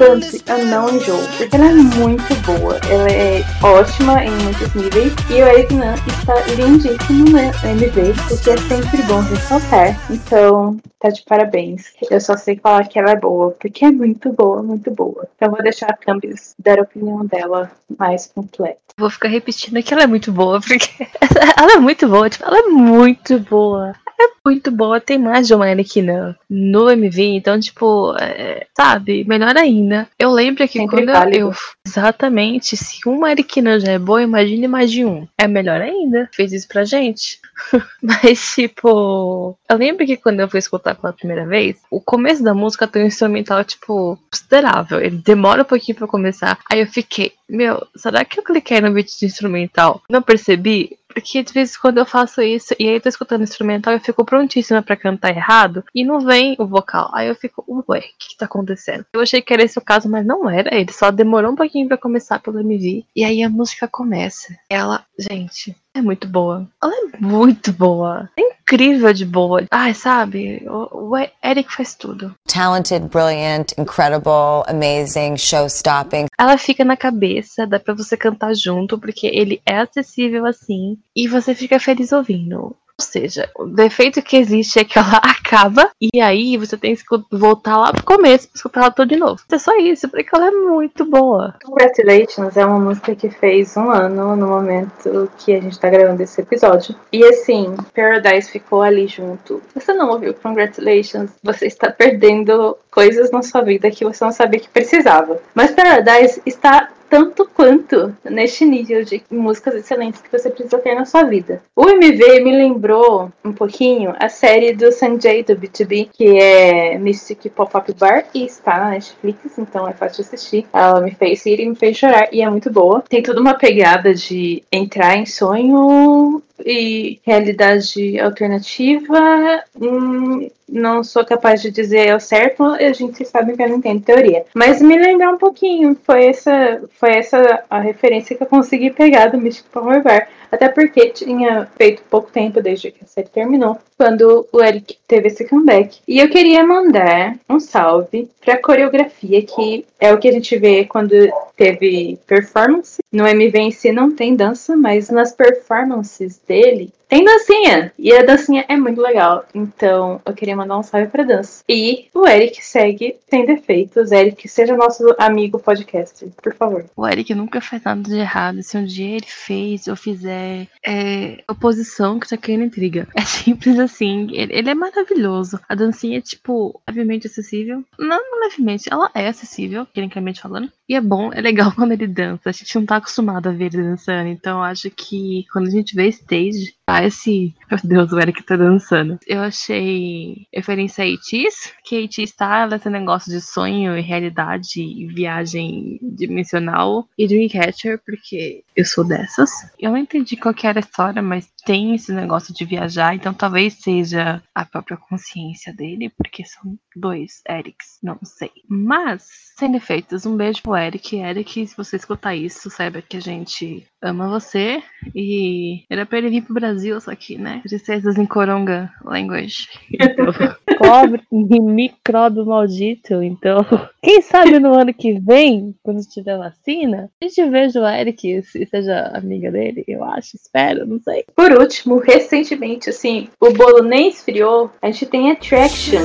eu não enjoo, porque ela é muito boa. Ela é ótima em muitos níveis e o Eric Nan está lindíssimo no MV, o que é sempre bom ressaltar. Então, tá de parabéns. Eu só sei falar que ela é boa, porque é muito boa, muito boa. Então vou deixar a Campbell dar a opinião dela mais completa.
Vou ficar repetindo que ela é muito boa, porque ela é muito boa, tipo, ela é muito boa é muito boa. Tem mais de uma Anakin no MV, então, tipo, é, sabe, melhor ainda. Eu lembro que Sempre quando válido. eu. Exatamente, se uma Arikina já é boa, imagine mais de um. É melhor ainda. Fez isso pra gente. Mas, tipo, eu lembro que quando eu fui escutar pela primeira vez, o começo da música tem um instrumental, tipo, considerável. Ele demora um pouquinho pra começar. Aí eu fiquei, meu, será que eu cliquei no beat de instrumental? Não percebi? Porque de vez em quando eu faço isso e aí eu tô escutando instrumental eu fico prontíssima para cantar errado e não vem o vocal. Aí eu fico, ué, o que, que tá acontecendo? Eu achei que era esse o caso, mas não era. Ele só demorou um pouquinho para começar pelo MV. E aí a música começa. Ela, gente, é muito boa. Ela é muito boa. É incrível de boa. Ai, sabe? O, o Eric faz tudo.
Talented, brilliant, incredible, amazing, show-stopping.
Ela fica na cabeça, dá pra você cantar junto, porque ele é acessível assim. E você fica feliz ouvindo. Ou seja, o defeito que existe é que ela acaba e aí você tem que voltar lá pro começo pra escutar ela toda de novo. É só isso, porque ela é muito boa.
Congratulations é uma música que fez um ano no momento que a gente tá gravando esse episódio. E assim, Paradise ficou ali junto. Você não ouviu Congratulations, você está perdendo coisas na sua vida que você não sabia que precisava. Mas Paradise está tanto quanto neste nível de músicas excelentes que você precisa ter na sua vida. O MV me lembrou um pouquinho a série do Sanjay do B2B, que é Mystic Pop-Up Bar, e está na Netflix, então é fácil de assistir. Ela me fez rir e me fez chorar, e é muito boa. Tem toda uma pegada de entrar em sonho e realidade alternativa, hum, não sou capaz de dizer ao certo, a gente sabe que eu não entendo teoria. Mas me lembrar um pouquinho, foi essa, foi essa a referência que eu consegui pegar do Mystic Power Bar. Até porque tinha feito pouco tempo desde que a série terminou, quando o Eric teve esse comeback. E eu queria mandar um salve pra coreografia, que é o que a gente vê quando teve performance. No MV em si não tem dança, mas nas performances dele tem dancinha! E a dancinha é muito legal. Então eu queria mandar um salve pra dança. E o Eric segue sem defeitos. Eric, seja nosso amigo podcast, por favor.
O Eric nunca faz nada de errado. Se um dia ele fez ou fizer é, oposição que tá querendo intriga. É simples assim. Ele, ele, é maravilhoso. A dancinha é, tipo, levemente acessível. Não, levemente, ela é acessível, tecnicamente falando. E é bom, é legal quando ele dança. A gente não tá acostumado a ver ele dançando. Então acho que quando a gente vê stage, parece. Meu Deus, o Eric tá dançando. Eu achei referência a Itis, que Itis tá nesse negócio de sonho e realidade e viagem dimensional. E Dreamcatcher, porque eu sou dessas. Eu não entendi qual que era a história, mas tem esse negócio de viajar, então talvez seja a própria consciência dele, porque são dois Erics, não sei. Mas, sem defeitos, um beijo pro Eric. Eric, se você escutar isso, saiba que a gente ama você e era pra ele vir pro Brasil, só que, né, princesas em Coronga language. Então, pobre micróbio maldito, então, quem sabe no ano que vem, quando tiver vacina, a gente veja o Eric, se seja amiga dele, eu acho, espero, não sei.
Por último, recentemente, assim, o bolo nem esfriou, a gente tem Attraction.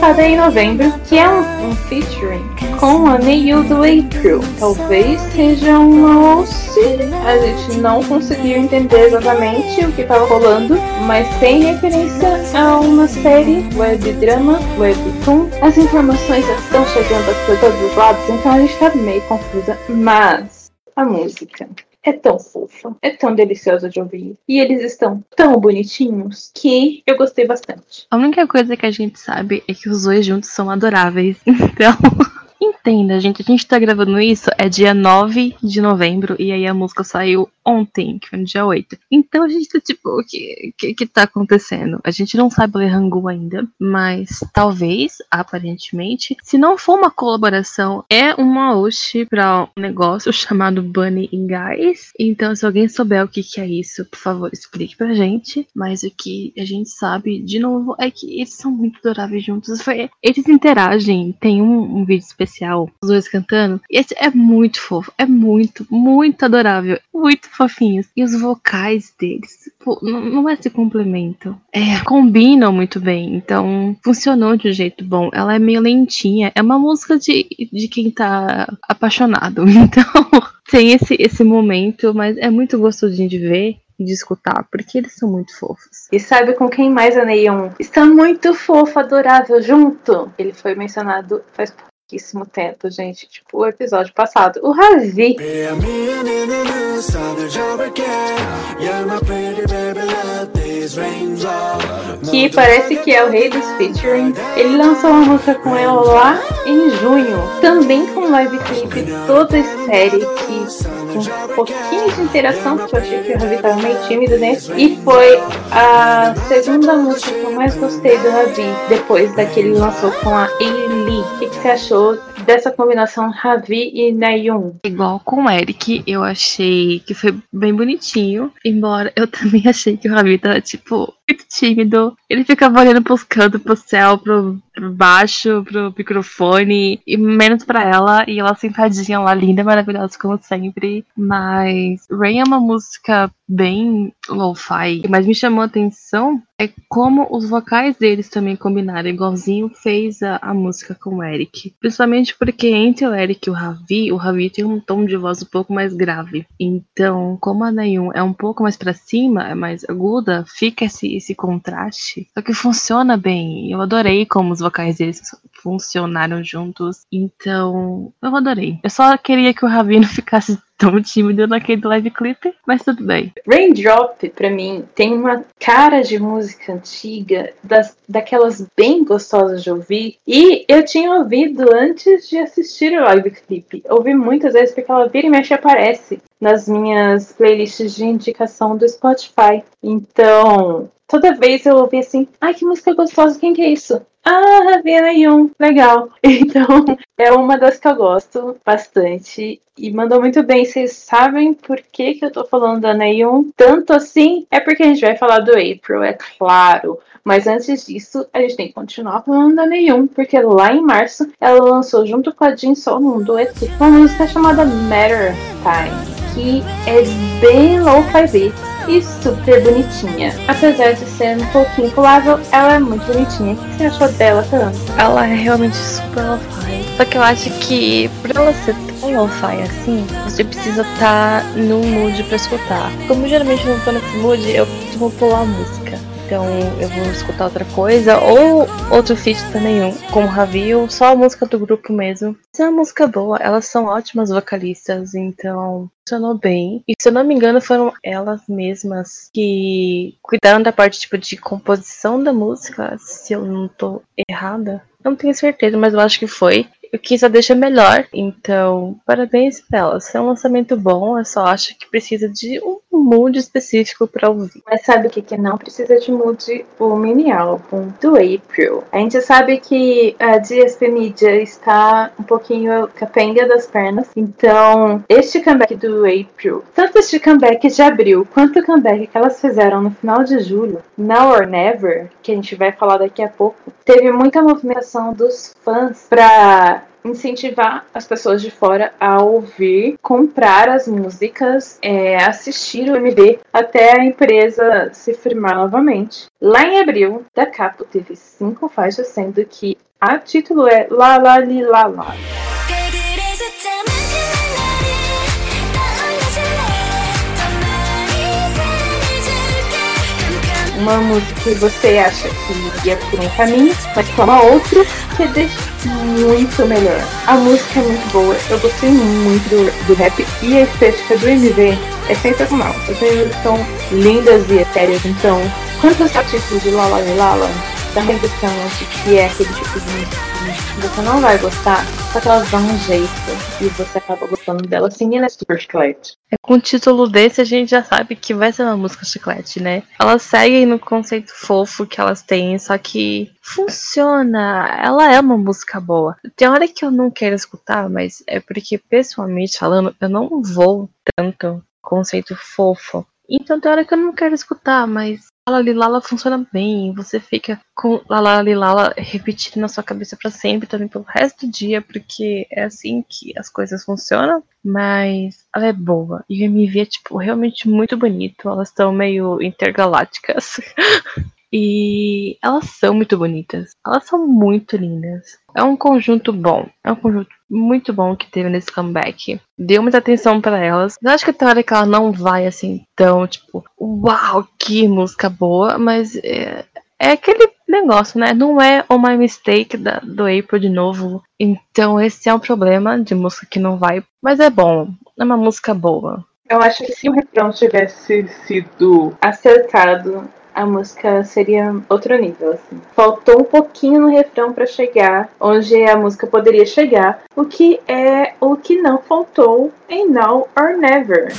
Lançada em novembro, que é um, um featuring com a Neil do April. Talvez seja uma OC. A gente não conseguiu entender exatamente o que estava rolando, mas tem referência a uma série web drama, webtoon. As informações estão chegando por todos os lados, então a gente está meio confusa. Mas a música é tão fofa, é tão deliciosa de ouvir. E eles estão tão bonitinhos que eu gostei bastante.
A única coisa que a gente sabe é que os dois juntos são adoráveis. Então. Entenda, gente, a gente tá gravando isso, é dia 9 de novembro, e aí a música saiu ontem, que foi no dia 8. Então a gente tá tipo, o que, que, que tá acontecendo? A gente não sabe ler Hangu ainda, mas talvez, aparentemente, se não for uma colaboração, é uma host pra um negócio chamado Bunny in Guys. Então, se alguém souber o que, que é isso, por favor, explique pra gente. Mas o que a gente sabe, de novo, é que eles são muito adoráveis juntos. Foi, eles interagem, tem um, um vídeo especial, os dois cantando. E esse é muito fofo, é muito, muito adorável, muito fofinhos. E os vocais deles, pô, não, é esse complemento. É, combinam muito bem. Então, funcionou de um jeito bom. Ela é meio lentinha. É uma música de, de quem tá apaixonado. Então, tem esse, esse momento, mas é muito gostosinho de ver de escutar, porque eles são muito fofos.
E sabe com quem mais a Neon está muito fofo, adorável junto? Ele foi mencionado faz pouquíssimo tempo, gente. Tipo, o episódio passado. O Ravi. Que parece que é o rei dos featuring. Ele lançou uma música com ela lá em junho. Também com live clipe toda série que um pouquinho de interação, porque eu achei que o Ravi tava meio tímido nesse. E foi a segunda música que eu mais gostei do Ravi, depois daquele lançou com a O que, que você achou dessa combinação Ravi e Nayun?
Igual com o Eric, eu achei que foi bem bonitinho. Embora eu também achei que o Ravi tava, tipo, muito tímido. Ele ficava olhando pros cantos, pro céu, pro, pro baixo, pro microfone. E menos pra ela. E ela sentadinha lá, linda, maravilhosa, como sempre. Mas Rain é uma música bem lo-fi. Mas me chamou a atenção é como os vocais deles também combinaram, igualzinho fez a, a música com o Eric. Principalmente porque entre o Eric e o Ravi, o Ravi tem um tom de voz um pouco mais grave. Então, como a Nayun é um pouco mais para cima, é mais aguda, fica esse, esse contraste. Só que funciona bem. Eu adorei como os vocais deles funcionaram juntos. Então, eu adorei. Eu só queria que o Ravi não ficasse tão tímido naquele live clip, mas tudo bem.
Raindrop, pra mim, tem uma cara de música antiga, das, daquelas bem gostosas de ouvir. E eu tinha ouvido antes de assistir o live clip. Ouvi muitas vezes porque ela vira e mexe aparece nas minhas playlists de indicação do Spotify. Então, toda vez eu ouvi assim, ai que música gostosa, quem que é isso? Ah, Ravena Yun, legal. Então, é uma das que eu gosto bastante. E mandou muito bem. Vocês sabem por que, que eu tô falando da Neyun? Tanto assim, é porque a gente vai falar do April, é claro. Mas antes disso, a gente tem que continuar falando da Neyun, porque lá em março ela lançou junto com a Jin Sol num dueto uma música chamada Matter Time, que é bem low-fi e super bonitinha. Apesar de ser um pouquinho pulável, ela é muito bonitinha. O que você achou dela, Fernanda?
Ela é realmente super lo-fi. Só que eu acho que pra ela ser tão lo-fi assim, você precisa estar tá num mood pra escutar. Como geralmente não tô nesse mood, eu costumo pular a música então eu vou escutar outra coisa, ou outro feat também, com o Ravi, ou só a música do grupo mesmo. Se é uma música boa, elas são ótimas vocalistas, então funcionou bem. E se eu não me engano, foram elas mesmas que cuidaram da parte tipo de composição da música, se eu não tô errada. Não tenho certeza, mas eu acho que foi o que só deixa melhor. Então, parabéns pra elas. É um lançamento bom, eu só acho que precisa de um mood específico para ouvir.
Mas sabe o que, que não precisa de mood? O mini álbum do April. A gente sabe que a DSP Media está um pouquinho capenga das pernas. Então, este comeback do April, tanto este comeback de abril quanto o comeback que elas fizeram no final de julho, Now or Never, que a gente vai falar daqui a pouco, teve muita movimentação dos fãs para incentivar as pessoas de fora a ouvir, comprar as músicas, é, assistir o MV até a empresa se firmar novamente. Lá em abril, da Capo teve cinco faixas, sendo que a título é La La Li La La. uma música que você acha que ia por um caminho, mas toma outro que deixa muito melhor. A música é muito boa, eu gostei muito do, do rap e a estética do MV é sensacional. As meninas são lindas e etéreas, então, quanto ao título de Lala Lala, da redução de que é aquele tipo de você não vai gostar, só que elas dão um jeito e você acaba gostando dela sim, ela é super chiclete.
É, com o título desse a gente já sabe que vai ser uma música chiclete, né? Elas seguem no conceito fofo que elas têm, só que funciona. Ela é uma música boa. Tem hora que eu não quero escutar, mas é porque pessoalmente falando, eu não vou tanto conceito fofo. Então tem hora que eu não quero escutar, mas Lala Lilala funciona bem. Você fica com Lala Lilala repetindo na sua cabeça para sempre, também pelo resto do dia, porque é assim que as coisas funcionam. Mas ela é boa. E o MV é, tipo, realmente muito bonito. Elas estão meio intergalácticas. E elas são muito bonitas. Elas são muito lindas. É um conjunto bom. É um conjunto muito bom que teve nesse comeback. Deu muita atenção para elas. Eu acho que tem hora que ela não vai assim tão, tipo, uau, que música boa, mas é, é aquele negócio, né? Não é uma mistake da, do April de novo. Então esse é um problema de música que não vai, mas é bom. É uma música boa.
Eu acho que se o refrão tivesse sido acertado a música seria outro nível, assim. Faltou um pouquinho no refrão para chegar onde a música poderia chegar, o que é o que não faltou em Now or Never.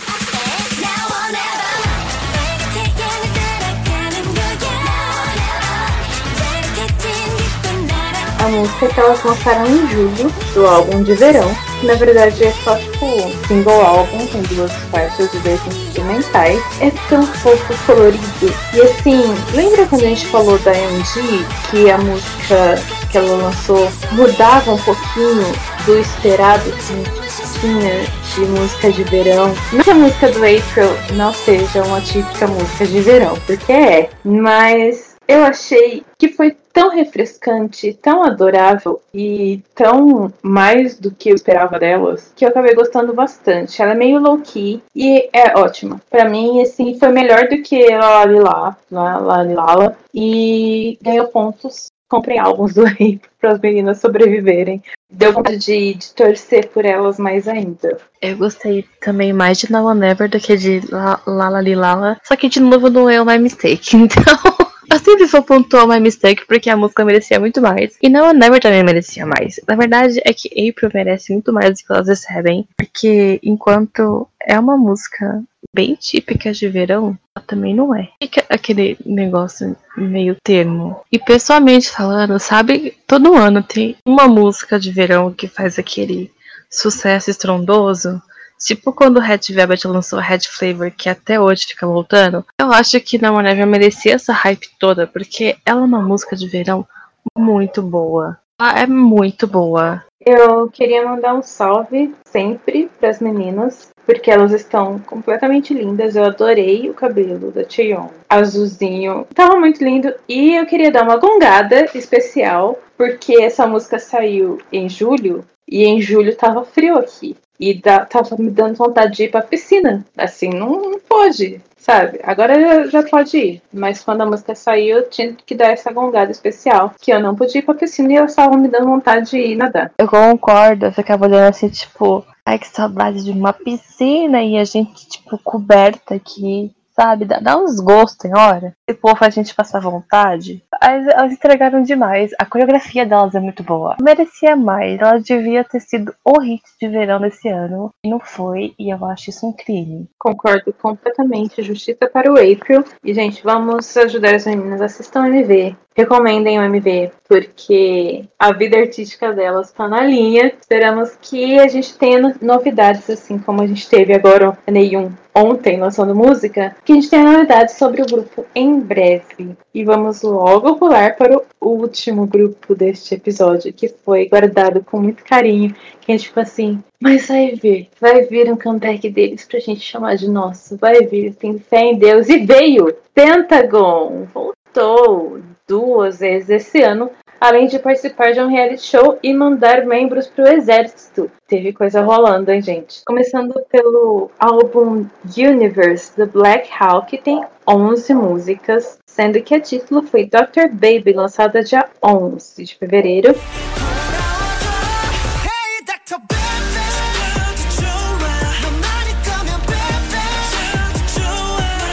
A música que elas lançaram em julho, do álbum de verão. Na verdade é só tipo um single álbum com duas faixas e dois instrumentais. É tão fofo, colorido. E assim, lembra quando a gente falou da MG que a música que ela lançou mudava um pouquinho do esperado que a gente tinha de música de verão. Não que a música do April não seja uma típica música de verão, porque é, mas eu achei que foi tão refrescante, tão adorável e tão mais do que eu esperava delas, que eu acabei gostando bastante. Ela é meio low-key e é ótima. Para mim, assim, foi melhor do que Lalila, Lalila, e ganhou pontos. Comprei álbuns do Rei para as meninas sobreviverem. Deu vontade de, de, torcer por elas mais ainda.
Eu gostei também mais de or Never do que de Lala Lala. Só que de novo não é My Mistake. Então. Eu sempre vou pontuar My Mistake porque a música merecia muito mais. E não a Never também merecia mais. Na verdade é que April merece muito mais do que elas recebem. Porque enquanto é uma música bem típica de verão, ela também não é. Fica aquele negócio meio termo. E pessoalmente falando, sabe, todo ano tem uma música de verão que faz aquele sucesso estrondoso. Tipo quando o Red Velvet lançou Red Flavor, que até hoje fica voltando. Eu acho que Não Never merecia essa hype toda, porque ela é uma música de verão muito boa. Ela é muito boa.
Eu queria mandar um salve sempre para as meninas, porque elas estão completamente lindas. Eu adorei o cabelo da Cheon, azulzinho, tava muito lindo. E eu queria dar uma gongada especial, porque essa música saiu em julho e em julho tava frio aqui. E da, tava me dando vontade de ir pra piscina. Assim, não, não pode, sabe? Agora já pode ir. Mas quando a música saiu, eu tinha que dar essa gongada especial. Que eu não podia ir pra piscina e elas estavam me dando vontade de ir nadar.
Eu concordo, eu ficava olhando assim, tipo, ai que saudade de uma piscina e a gente, tipo, coberta aqui sabe? Dá, dá uns gostos, tem hora. Esse povo a gente passar vontade. Elas, elas entregaram demais. A coreografia delas é muito boa. Merecia mais. Ela devia ter sido o hit de verão desse ano. E não foi. E eu acho isso um crime.
Concordo completamente. Justiça para o April. E, gente, vamos ajudar as meninas. Assistam MV recomendem o MV, porque a vida artística delas está na linha. Esperamos que a gente tenha novidades, assim como a gente teve agora a Neyun ontem lançando música, que a gente tenha novidades sobre o grupo em breve. E vamos logo pular para o último grupo deste episódio, que foi guardado com muito carinho, que a gente ficou assim, mas vai vir, vai vir um comeback deles pra gente chamar de nosso, vai vir, tem fé em Deus. E veio! Pentagon voltou duas vezes esse ano, além de participar de um reality show e mandar membros para o exército. Teve coisa rolando, hein, gente? Começando pelo álbum Universe do Black Hawk, que tem 11 músicas, sendo que a título foi Dr. Baby, lançada dia 11 de fevereiro.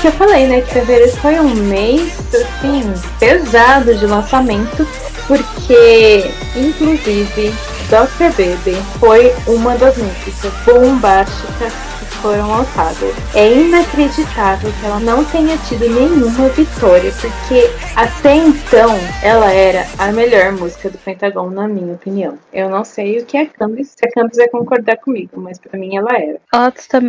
que eu falei, né, que fevereiro foi um mês, assim, pesado de lançamento, porque, inclusive, Dr. Baby foi uma das músicas bombásticas foram lançadas. É inacreditável que ela não tenha tido nenhuma vitória, porque até então ela era a melhor música do Pentagon, na minha opinião. Eu não sei o que é Campos, se a Campos vai concordar comigo, mas para mim ela era.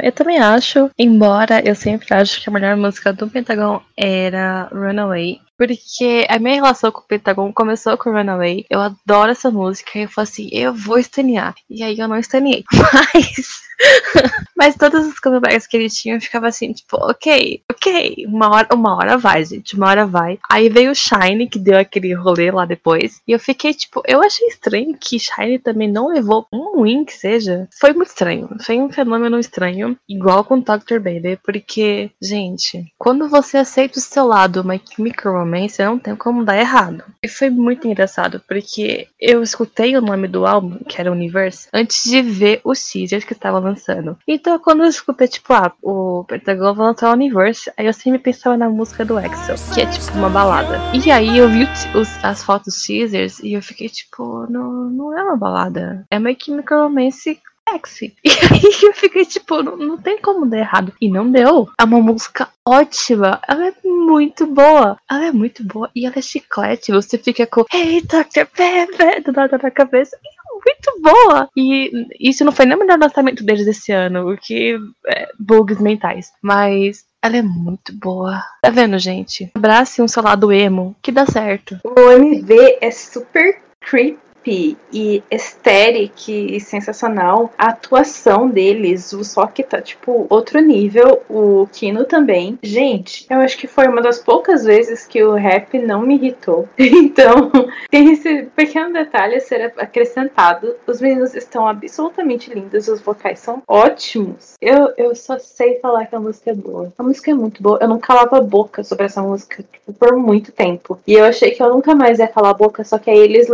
Eu também acho, embora eu sempre acho que a melhor música do Pentagon era Runaway. Porque a minha relação com o Pentagon começou com Runaway. Eu adoro essa música. E eu falei assim, eu vou estanear. E aí eu não estaneei. Mas Mas todos os comebacks que ele tinha, eu ficava assim, tipo, ok, ok, uma hora, uma hora vai, gente, uma hora vai. Aí veio o Shine, que deu aquele rolê lá depois, e eu fiquei, tipo, eu achei estranho que Shine também não levou um win que seja. Foi muito estranho, foi um fenômeno estranho, igual com Dr. Baby, porque, gente, quando você aceita o seu lado My Chemical Romance, não tem como dar errado. E foi muito engraçado, porque eu escutei o nome do álbum, que era Universe, antes de ver o Caesar que tava lançando. Então, quando eu escutei, tipo, ah, o Pentagon vai lançar o Universe, aí eu sempre pensava na música do Axel, que é tipo uma balada. E aí eu vi os, as fotos teasers e eu fiquei tipo, não, não é uma balada. É meio que Romance sexy. E aí eu fiquei tipo, não, não tem como dar errado. E não deu. É uma música ótima. Ela é muito boa. Ela é muito boa. E ela é chiclete. Você fica com, hey, Dr. Pepper, do lado da cabeça. É muito boa. E isso não foi nem o melhor lançamento deles esse ano, porque é, bugs mentais. Mas ela é muito boa. Tá vendo, gente? Abrace um seu lado emo, que dá certo.
O MV é super creepy e aesthetic e sensacional. A atuação deles, o que tá, tipo, outro nível. O Kino também. Gente, eu acho que foi uma das poucas vezes que o rap não me irritou. Então, tem esse pequeno detalhe a ser acrescentado. Os meninos estão absolutamente lindos, os vocais são ótimos. Eu, eu só sei falar que a música é boa. A música é muito boa. Eu não calava a boca sobre essa música tipo, por muito tempo. E eu achei que eu nunca mais ia calar a boca, só que aí eles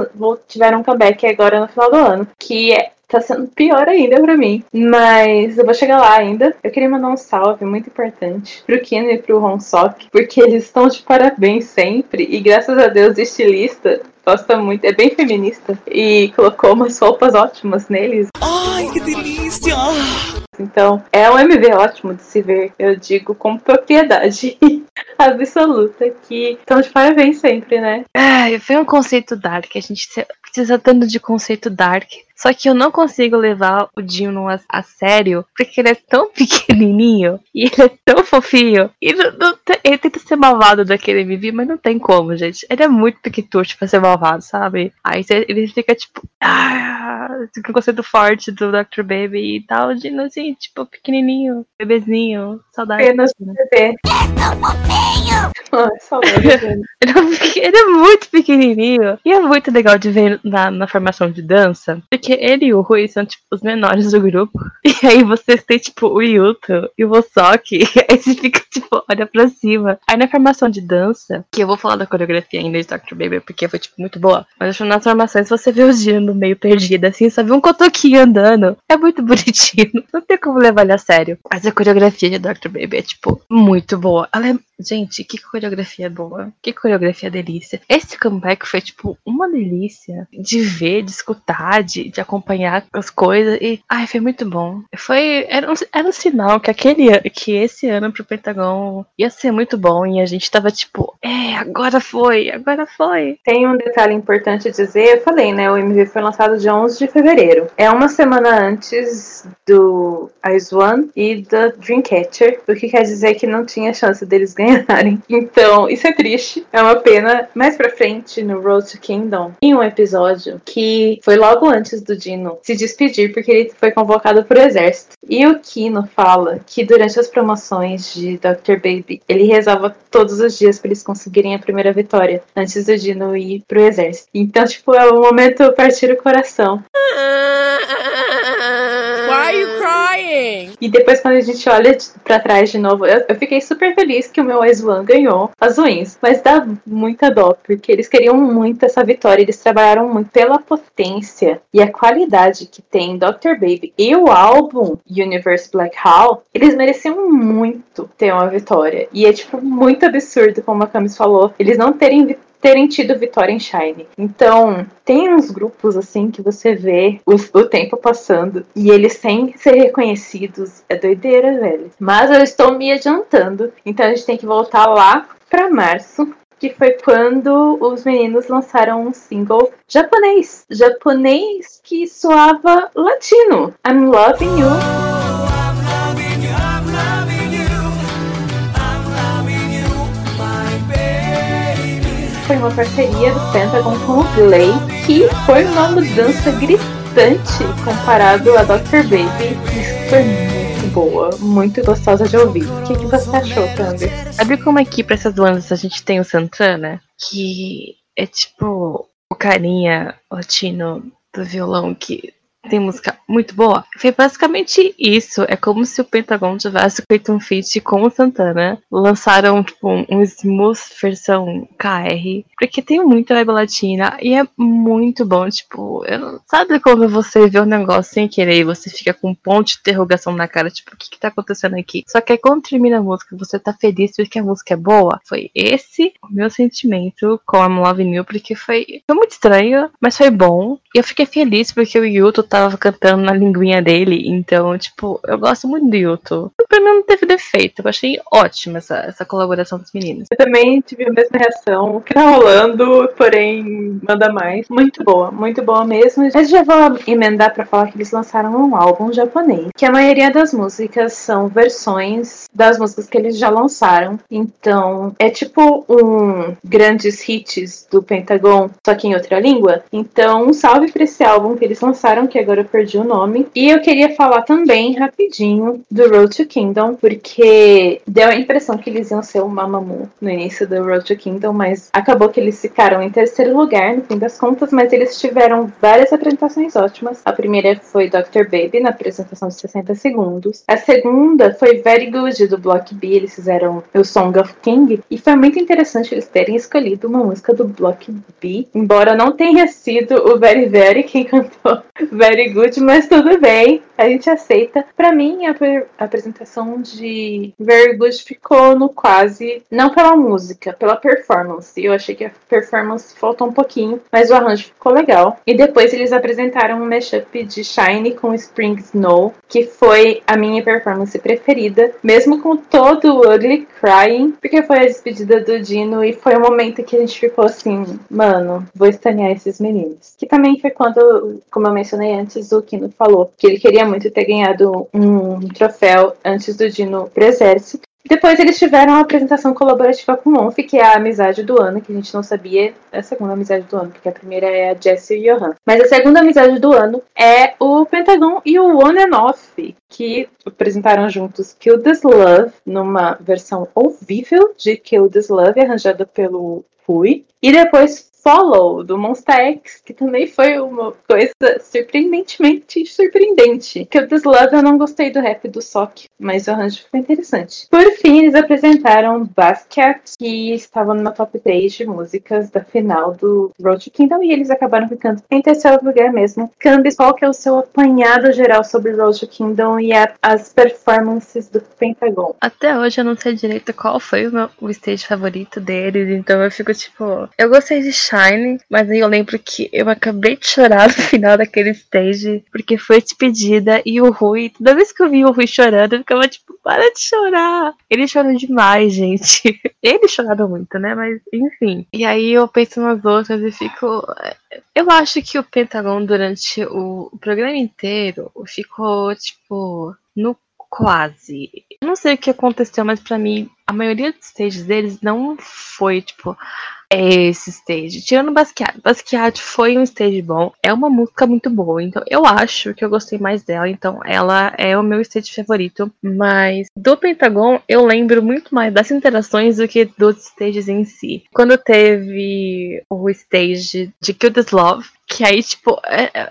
tiveram comeback agora no final do ano, que é tá sendo pior ainda para mim. Mas eu vou chegar lá ainda. Eu queria mandar um salve muito importante pro Kino e pro Honsok, porque eles estão de parabéns sempre. E graças a Deus, o estilista gosta muito, é bem feminista. E colocou umas roupas ótimas neles.
Ai, que delícia!
Então, é um MV ótimo de se ver, eu digo com propriedade absoluta, que estão de parabéns sempre, né?
Ah, foi um conceito dark, a gente precisa tanto de conceito dark. Só que eu não consigo levar o Dino a, a, sério, porque ele é tão pequenininho e ele é tão fofinho. E não, não, ele tenta ser malvado daquele MV, mas não tem como, gente. Ele é muito pequitucho pra ser malvado, sabe? Aí ele fica tipo, ah, com o conceito forte do Dr. Baby e tal. O Dino assim, tipo, pequenininho, bebezinho, saudade.
Apenas bebê. É tão fofinho!
ele é muito pequenininho. E é muito legal de ver na, na formação de dança. Porque ele e o Rui são, tipo, os menores do grupo. E aí vocês têm, tipo, o Yuto e o Vosoki. Aí você fica, tipo, olha pra cima. Aí na formação de dança, que eu vou falar da coreografia ainda de Dr. Baby, porque foi, tipo, muito boa. Mas nas formações você vê o Gino meio perdido, assim, só vê um cotoquinho andando. É muito bonitinho. Não tem como levar ele a sério. Mas a coreografia de Dr. Baby é, tipo, muito boa. Ela é Gente, que coreografia boa. Que coreografia delícia. Esse comeback foi, tipo, uma delícia de ver, de escutar, de, de acompanhar as coisas. E, ai, foi muito bom. Foi, era um, era um sinal que aquele que esse ano pro Pentagon ia ser muito bom. E a gente tava, tipo, é, agora foi, agora foi.
Tem um detalhe importante dizer. Eu falei, né? O MV foi lançado dia 11 de fevereiro. É uma semana antes do Ice One e do Dreamcatcher. O que quer dizer que não tinha chance deles ganharem ganharem. Então, isso é triste. É uma pena. Mais pra frente, no Road to Kingdom, tem um episódio que foi logo antes do Dino se despedir, porque ele foi convocado pro exército. E o Kino fala que durante as promoções de Dr. Baby, ele rezava todos os dias para eles conseguirem a primeira vitória, antes do Dino ir pro exército. Então, tipo, é um momento partir o coração.
Why are you crying?
E depois, quando a gente olha para trás de novo, eu, eu, fiquei super feliz que o meu One ganhou as wins. Mas dá muita dó, porque eles queriam muito essa vitória. Eles trabalharam muito pela potência e a qualidade que tem Dr. Baby e o álbum Universe Black Hole. Eles mereciam muito ter uma vitória. E é, tipo, muito absurdo, como a Camis falou, eles não terem terem tido vitória em Shine. Então, tem uns grupos assim que você vê o, o, tempo passando e eles sem ser reconhecidos. É doideira, velho. Mas eu estou me adiantando, então a gente tem que voltar lá para março. Que foi quando os meninos lançaram um single japonês. Japonês que soava latino. I'm loving you. Uma parceria do Pentagon com o Glay, que foi uma mudança gritante comparado a Dr. Baby. Isso foi muito boa, muito gostosa de ouvir. O que, que você achou, Thunder?
Sabe como aqui pra essas bandas a gente tem o Santana? Que é tipo o carinha latino do violão que tem música muito boa. Foi basicamente isso. É como se o Pentagon tivesse feito um feat com o Santana. Lançaram, tipo, um smooth versão KR. Porque tem muita vibe latina e é muito bom. Tipo, eu, sabe quando você vê um negócio sem querer e você fica com um ponto de interrogação na cara? Tipo, o que, que tá acontecendo aqui? Só que aí quando termina a música, você tá feliz porque a música é boa. Foi esse o meu sentimento com a Love New, porque foi, foi muito estranho, mas foi bom. E eu fiquei feliz porque o Yuto tava cantando na linguinha dele. Então, tipo, eu gosto muito do Yuto. Pra mim não teve defeito. Eu achei ótima essa, essa colaboração dos meninos.
Eu também tive a mesma reação. O que tá rolando, porém, manda mais. Muito boa, muito boa mesmo. Mas já vou emendar pra falar que eles lançaram um álbum japonês. Que a maioria das músicas são versões das músicas que eles já lançaram. Então, é tipo um grandes hits do Pentagon, só que em outra língua. Então, um salve pra esse álbum que eles lançaram, que agora eu perdi o nome. E eu queria falar também, rapidinho, do Road to Kingdom, porque deu a impressão que eles iam ser o Mamamoo no início do Road to Kingdom, mas acabou que eles ficaram em terceiro lugar, no fim das contas, mas eles tiveram várias apresentações ótimas. A primeira foi Dr. Baby, na apresentação de 60 segundos. A segunda foi Very Good, do Block B, eles fizeram o Song of King, e foi muito interessante eles terem escolhido uma música do Block B, embora não tenha sido o Very Very quem cantou Very Good, mas tudo bem, a gente aceita. Para mim, a, a apresentação de Very Good ficou no quase, não pela música, pela performance. Eu achei que a performance faltou um pouquinho, mas o arranjo ficou legal. E depois eles apresentaram um mashup de Shine com Spring Snow, que foi a minha performance preferida, mesmo com todo o Ugly Crying, porque foi a despedida do Dino e foi um momento que a gente ficou assim, mano, vou estanear esses meninos. Que também foi quando, como eu mencionei antes, o Kino falou que ele queria muito ter ganhado um troféu antes do Dino pro exército. Depois eles tiveram a apresentação colaborativa com o Monf, que é a amizade do ano, que a gente não sabia, é a segunda amizade do ano, porque a primeira é a Jessie e o Johan. Mas a segunda amizade do ano é o Pentagon e o On and Off, que apresentaram juntos Kill This Love, numa versão ouvível de Kill This Love, arranjada pelo Rui. E depois Follow, do Monsta X, que também foi uma coisa surpreendentemente surpreendente. Que o This Love eu não gostei do rap do Sock, mas o arranjo foi interessante. Por fim, eles apresentaram Basquiat, que estava numa top 3 de músicas da final do Road Kingdom, e eles acabaram ficando em terceiro lugar mesmo. Cambis, qual que é o seu apanhado geral sobre Road Kingdom e a, as performances do Pentagon?
Até hoje eu não sei direito qual foi o meu o stage favorito deles, então eu fico tipo. Eu gostei de Shine, mas aí eu lembro que eu acabei de chorar no final daquele stage, porque foi despedida e o Rui, toda vez que eu vi o Rui chorando, eu ficava tipo, para de chorar. Ele chorou demais, gente. Ele choraram muito, né? Mas enfim. E aí eu penso nas outras e fico. Eu acho que o Pentagon durante o programa inteiro ficou, tipo, no quase. Eu não sei o que aconteceu, mas para mim a maioria dos stages deles não foi, tipo, esse stage. Tirando Basquiat. Basquiat foi um stage bom. É uma música muito boa. Então eu acho que eu gostei mais dela. Então ela é o meu stage favorito. Mas do Pentagon eu lembro muito mais das interações do que dos stages em si. Quando teve o stage de Kill This Love. Que aí, tipo,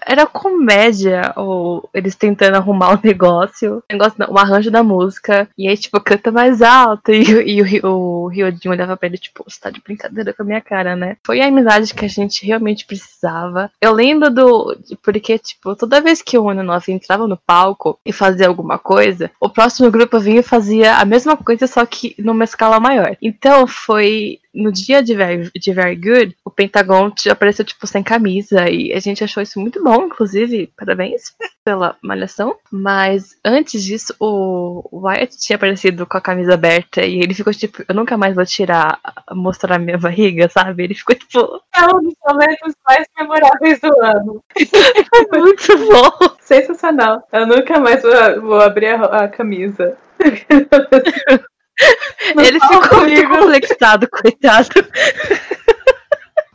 era comédia, ou eles tentando arrumar o um negócio, o, negócio não, o arranjo da música, e aí, tipo, canta mais alto, e, e o, o Ryodin olhava pra ele, tipo, você tá de brincadeira com a minha cara, né? Foi a amizade que a gente realmente precisava. Eu lembro do. Porque, tipo, toda vez que o Ono Nossa entrava no palco e fazia alguma coisa, o próximo grupo vinha e fazia a mesma coisa, só que numa escala maior. Então foi no dia de Very, de Very Good, o Pentagon apareceu, tipo, sem camisa. E a gente achou isso muito bom, inclusive. Parabéns pela malhação. Mas antes disso, o Wyatt tinha aparecido com a camisa aberta. E ele ficou, tipo, eu nunca mais vou tirar, mostrar a minha barriga, sabe? Ele ficou, tipo.
É um dos momentos mais memoráveis do ano.
Foi muito bom.
Sensacional. Eu nunca mais vou, vou abrir a, a camisa.
Ele ficou muito complexado, coitado.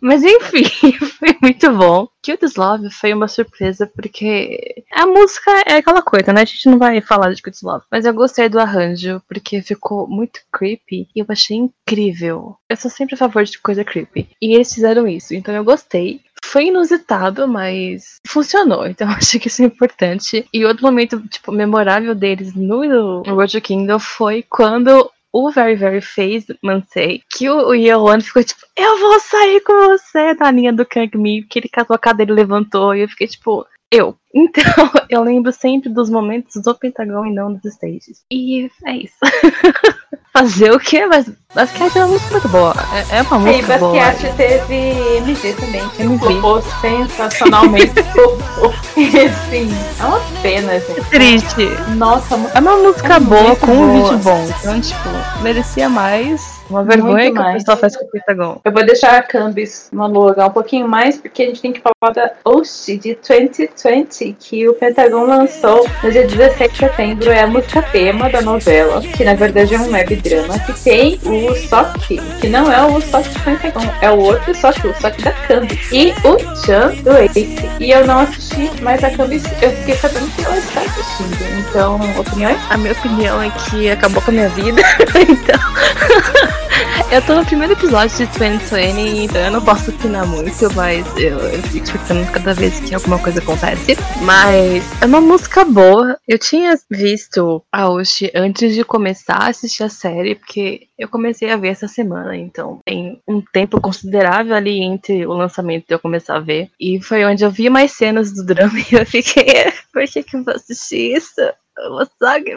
Mas enfim, foi muito bom. Kill This Love foi uma surpresa porque a música é aquela coisa, né? A gente não vai falar de Kill This Love. Mas eu gostei do arranjo porque ficou muito creepy e eu achei incrível. Eu sou sempre a favor de coisa creepy. E eles fizeram isso, então eu gostei. Foi inusitado, mas funcionou. Então acho que isso é importante. E outro momento, tipo, memorável deles no Road to Kingdom foi quando o Very Very fez Mansei, que o, o Yeoan ficou tipo, eu vou sair com você na linha do Kang Mi, que ele catou a cadeira e levantou, e eu fiquei tipo, eu. Então, eu lembro sempre dos momentos do Pentagon e não dos stages. E é isso. Fazer o quê? Mas Basquiat é uma música muito boa. É, é uma
E
música boa.
Basquiat teve MV também, que
MV.
flopou sensacionalmente. Sim, é uma pena, gente.
Triste.
Nossa,
É uma música
É
boa com um vídeo bom. Então, tipo, merecia mais. Uma vergonha que o
mais.
pessoal faz com o Pentagon.
eu vou deixar a Cambis monologar um pouquinho mais, porque a gente tem que falar da Oshi de 2020, que o Pentagon lançou no dia 17 de setembro. É a música tema da novela, que na verdade é um web drama, que tem o Sock, que não é o Sock do Pentagon, é o outro Sock, o Sock da Cambis. E o Chan do Ace. E eu não assisti, mas a Cambis, eu fiquei sabendo que ela está assistindo. Então, opiniões?
A minha opinião é que acabou com a minha vida. então. eu tô no primeiro episódio de 2020, então eu não posso opinar muito, mas eu, eu fico escutando cada vez que alguma coisa acontece. Mas é uma música boa. Eu tinha visto a Oshi antes de começar a assistir a série, porque eu comecei a ver essa semana, então tem um tempo considerável ali entre o lançamento e eu começar a ver. E foi onde eu vi mais cenas do drama e eu fiquei, por que, que eu vou assistir isso?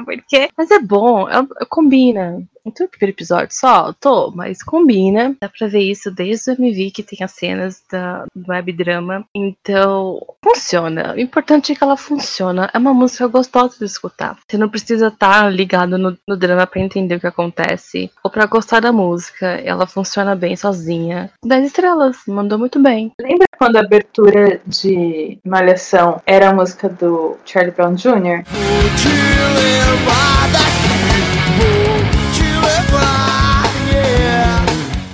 Por quê. Mas é bom, é- combina. Não tem o primeiro episódio só? Tô, mas combina. Dá pra ver isso desde o MV que tem as cenas da, do web drama. Então, funciona. O importante é que ela funciona. É uma música gostosa de escutar. Você não precisa estar ligado no, no drama pra entender o que acontece. Ou pra gostar da música. Ela funciona bem sozinha. 10 estrelas, mandou muito bem.
Lembra quando a abertura de Malhação era a música do Charlie Brown Jr.?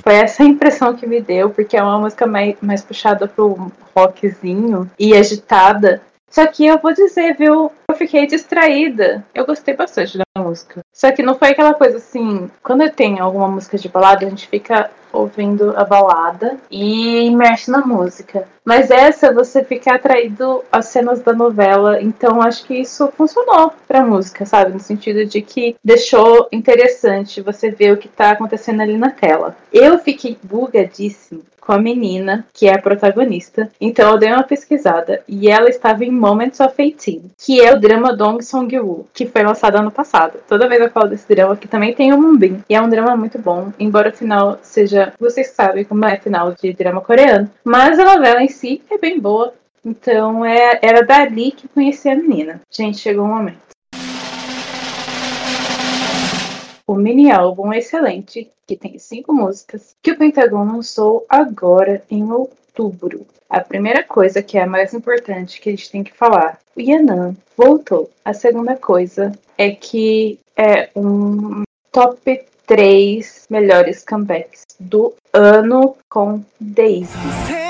Foi essa a impressão que me deu, porque é uma música mais, mais puxada pro rockzinho e agitada. Só que eu vou dizer, viu? Fiquei distraída. Eu gostei bastante da música. Só que não foi aquela coisa assim. Quando tenho alguma música de balada, a gente fica ouvindo a balada e imerso na música. Mas essa você fica atraído às cenas da novela. Então acho que isso funcionou pra música, sabe? No sentido de que deixou interessante você ver o que tá acontecendo ali na tela. Eu fiquei bugadíssima com a menina, que é a protagonista. Então eu dei uma pesquisada e ela estava em Moments of 18, que é o drama Dong Song-woo, que foi lançado ano passado. Toda vez eu falo desse drama, que também tem o Moonbin. E é um drama muito bom, embora o final seja... Vocês sabem como é final de drama coreano. Mas a novela em si é bem boa. Então é, era dali que conheci a menina. Gente, chegou o momento. O mini álbum excelente, que tem cinco músicas, que o Pentagon lançou agora em outubro. A primeira coisa, que é a mais importante que a gente tem que falar, o Yanan voltou. A segunda coisa é que é um top 3 melhores comebacks do ano com Daisy.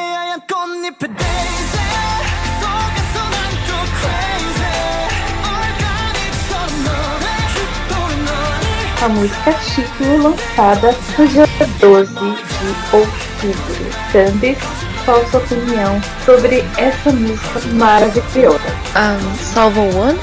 A música título lançada no dia 12 de outubro. Sanders, qual sua opinião sobre essa música maravilhosa?
Um, Salva One.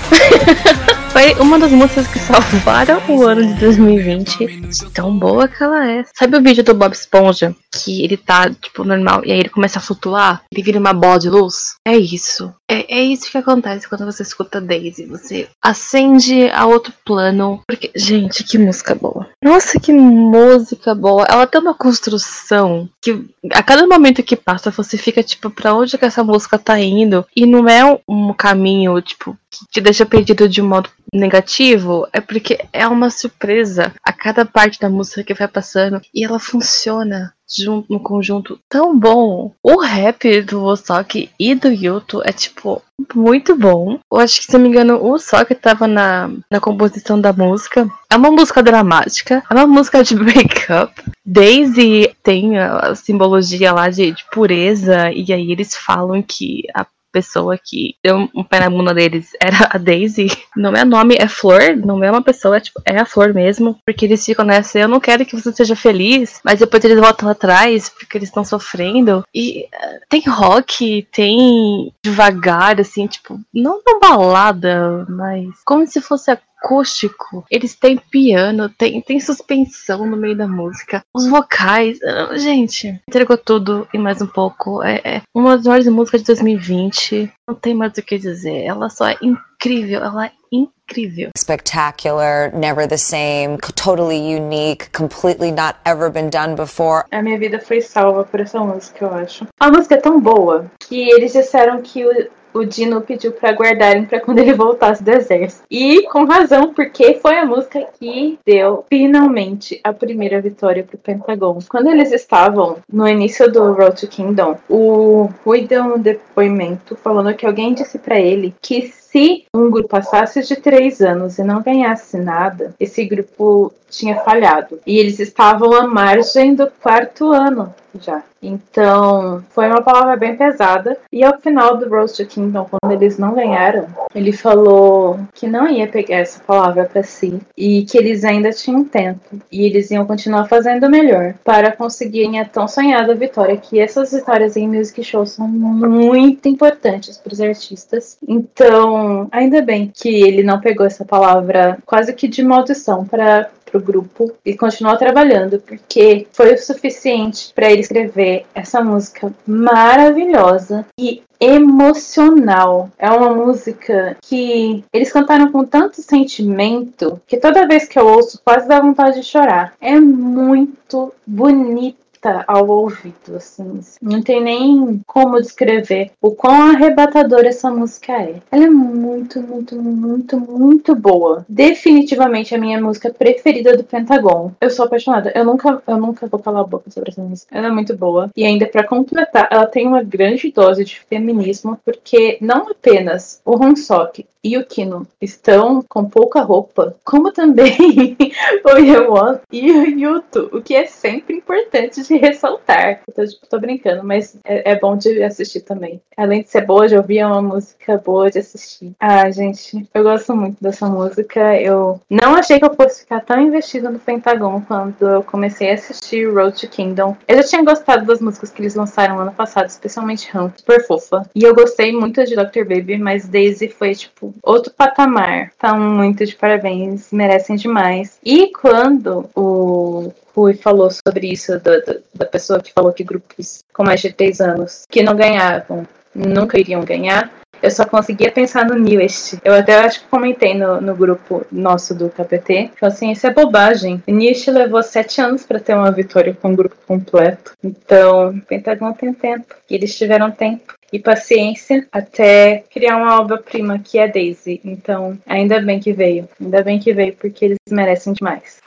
Foi uma das músicas que salvaram o ano de 2020. De Tão boa que ela é. Sabe o vídeo do Bob Esponja? Que ele tá, tipo, normal, e aí ele começa a flutuar, ele vira uma bola de luz? É isso. É, é isso que acontece quando você escuta Daisy. Você acende a outro plano. Porque, gente, que música boa. Nossa, que música boa. Ela tem uma construção que a cada momento que passa, você fica tipo, pra onde que essa música tá indo? E não é um caminho, tipo, que te deixa perdido de um modo negativo, é porque é uma surpresa a cada parte da música que vai passando e ela funciona junto no conjunto tão bom. O rap do Wosok e do Yuto é tipo muito bom. Eu acho que se não me engano, o Sok tava na, na composição da música. É uma música dramática, é uma música de breakup. Daisy tem a simbologia lá de, de pureza, e aí eles falam que a pessoa que deu um pé na bunda deles era a Daisy. Não é nome, é flor, não é uma pessoa, é, tipo, é a flor mesmo. Porque eles ficam nessa, eu não quero que você seja feliz, mas depois eles voltam atrás porque eles estão sofrendo. E eh, tem rock, tem devagar, assim, tipo, não uma balada, mas como se fosse acústico. Eles têm piano, tem, tem suspensão no meio da música. Os vocais, ah, gente, entregou tudo e mais um pouco. É, é uma das maiores músicas de 2020. Não tem mais o que dizer. Ela só é incrível, ela é incrível.
spectacular, never the same, totally unique, completely not ever been done before.
A minha vida foi salva por essa música, eu acho. A música é tão boa que eles disseram que o, o Dino pediu pra guardarem pra quando ele voltasse do exército. E com razão, porque foi a música que deu finalmente a primeira vitória pro Pentagon. Quando eles estavam no início do Road to Kingdom, o Rui deu um depoimento falando que alguém disse pra ele que se um grupo passasse de três anos e não ganhasse nada, esse grupo tinha falhado. E eles estavam à margem do quarto ano já. Então, foi uma palavra bem pesada. E ao final do Road to Kingdom, quando eles não ganharam, ele falou que não ia pegar essa palavra pra si e que eles ainda tinham tempo e eles iam continuar fazendo melhor para conseguirem a tão sonhada vitória. Que essas vitórias em music shows são muito importantes para os artistas. Então, ainda bem que ele não pegou essa palavra quase que de maldição para pro grupo e continuou trabalhando, porque foi o suficiente para ele escrever essa música maravilhosa e emocional. É uma música que eles cantaram com tanto sentimento que toda vez que eu ouço quase dá vontade de chorar. É muito bonita ao ouvido, assim. Não tem nem como descrever o quão arrebatadora essa música é. Ela é muito, muito, muito, muito boa. Definitivamente a minha música preferida do Pentagon. Eu sou apaixonada. Eu nunca, eu nunca vou calar a boca sobre essa música. Ela é muito boa. E ainda pra completar, ela tem uma grande dose de feminismo, porque não apenas o Honsok e o Kino estão com pouca roupa, como também o Yewon e o Yuto, o que é sempre importante de ressaltar. Então, tipo, tô brincando, mas é, é bom de assistir também. Além de ser boa de ouvir, é uma música boa de assistir. Ah, gente, eu gosto muito dessa música. Eu não achei que eu fosse ficar tão investida no Pentagon quando eu comecei a assistir Road to Kingdom. Eu já tinha gostado das músicas que eles lançaram ano passado, especialmente Hum, super fofa. E eu gostei muito de Dr. Baby, mas Daisy foi, tipo, outro patamar. Então, muito de parabéns, merecem demais. E quando o Rui falou sobre isso, da, da, pessoa que falou que grupos com mais de 3 anos que não ganhavam, nunca iriam ganhar, eu só conseguia pensar no Newest. Eu até acho que comentei no, no grupo nosso do KPT. Falei assim, isso é bobagem. Newest levou sete anos para ter uma vitória com o grupo completo. Então, Pentagon tem tempo. E eles tiveram tempo e paciência até criar uma obra-prima que é Daisy. Então, ainda bem que veio. Ainda bem que veio, porque eles merecem demais.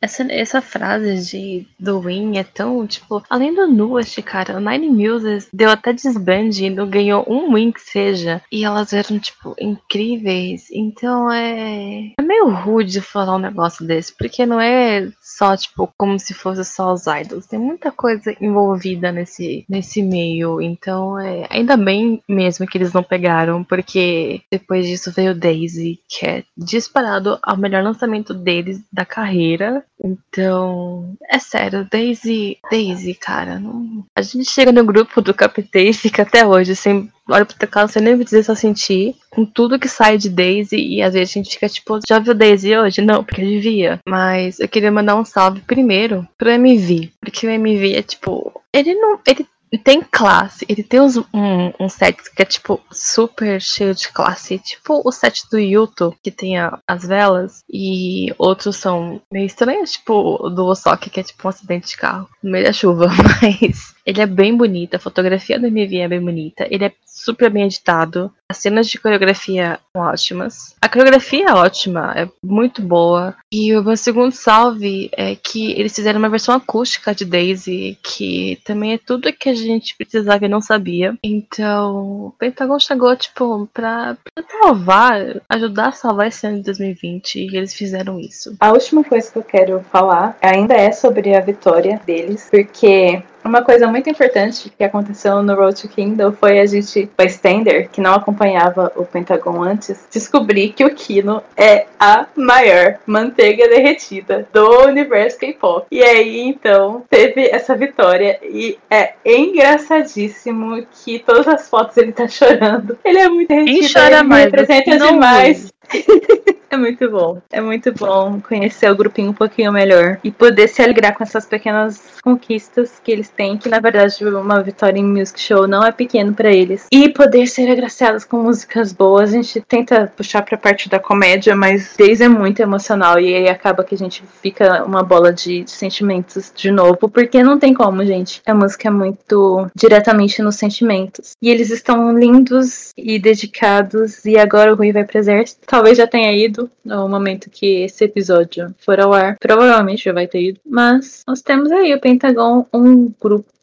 Essa, essa frase de do Win é tão, tipo, além do Nuast, cara, o Nine Muses deu até desband não ganhou um win que seja. E elas eram, tipo, incríveis. Então é. É meio rude falar um negócio desse, porque não é só, tipo, como se fosse só os idols. Tem muita coisa envolvida nesse, nesse meio. Então é. Ainda bem mesmo que eles não pegaram, porque depois disso veio Daisy, que é disparado ao melhor lançamento deles da carreira. Então, é sério, Daisy, Daisy, cara, não... a gente chega no grupo do Capitei e fica até hoje sem olha pro teclado sem nem dizer só sentir com tudo que sai de Daisy e às vezes a gente fica tipo, já viu Daisy hoje? Não, porque eu devia. Mas eu queria mandar um salve primeiro pro MV, porque o MV é tipo, ele não, ele tem classe, ele tem uns, um, um set que é tipo super cheio de classe, tipo o set do Yuto, que tem a- as velas, e outros são meio estranhos, tipo do Osoki, que é tipo um acidente de carro no meio da chuva, mas ele é bem bonito, a fotografia do MV é bem bonita, ele é super bem editado, as cenas de coreografia são ótimas, a coreografia é ótima, é muito boa, e o meu segundo salve é que eles fizeram uma versão acústica de Daisy, que também é tudo que a gente precisava e não sabia. Então, o Pentagon chegou, tipo, pra, pra salvar, ajudar a salvar esse ano de 2020, e eles fizeram isso.
A última coisa que eu quero falar ainda é sobre a vitória deles, porque uma coisa muito importante que aconteceu no Road to Kingdom foi a gente, bystander, que não acompanhava o Pentagon antes, descobrir que o Kino é a maior manteiga derretida do universo K-pop. E aí, então, teve essa vitória e é engraçadíssimo que todas as fotos ele tá chorando. Ele é muito derretido,
chora
ele me
mais,
representa demais. É muito bom. É muito bom conhecer o grupinho um pouquinho melhor e poder se alegrar com essas pequenas conquistas que eles têm, que na verdade uma vitória em music show não é pequeno pra eles. E poder ser agraciados com músicas boas. A gente tenta puxar pra parte da comédia, mas Days é muito emocional e aí acaba que a gente fica uma bola de, de sentimentos de novo, porque não tem como, gente. A música é muito diretamente nos sentimentos. E eles estão lindos e dedicados e agora o Rui vai pro exército. Talvez já tenha ido no momento que esse episódio for ao ar. Provavelmente já vai ter ido. Mas nós temos aí o Pentagon, um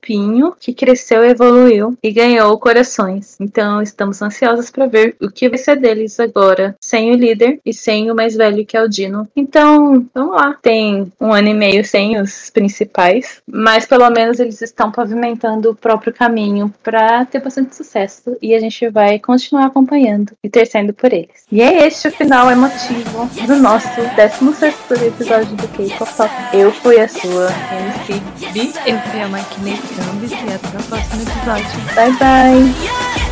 grupinho que cresceu, evoluiu e ganhou corações. Então estamos ansiosos para ver o que vai ser deles agora, sem o líder e sem o mais velho que é o Dino. Então, vamos lá. Tem um ano e meio sem os principais, mas pelo menos eles estão pavimentando o próprio caminho para ter bastante sucesso e a gente vai continuar acompanhando e torcendo por eles. E é este o final emotivo do nosso 16 episódio do K-Pop. Eu fui a sua MC B.
Eu fui a Maquinei Gambit e até o próximo episódio.
Bye bye!
Yeah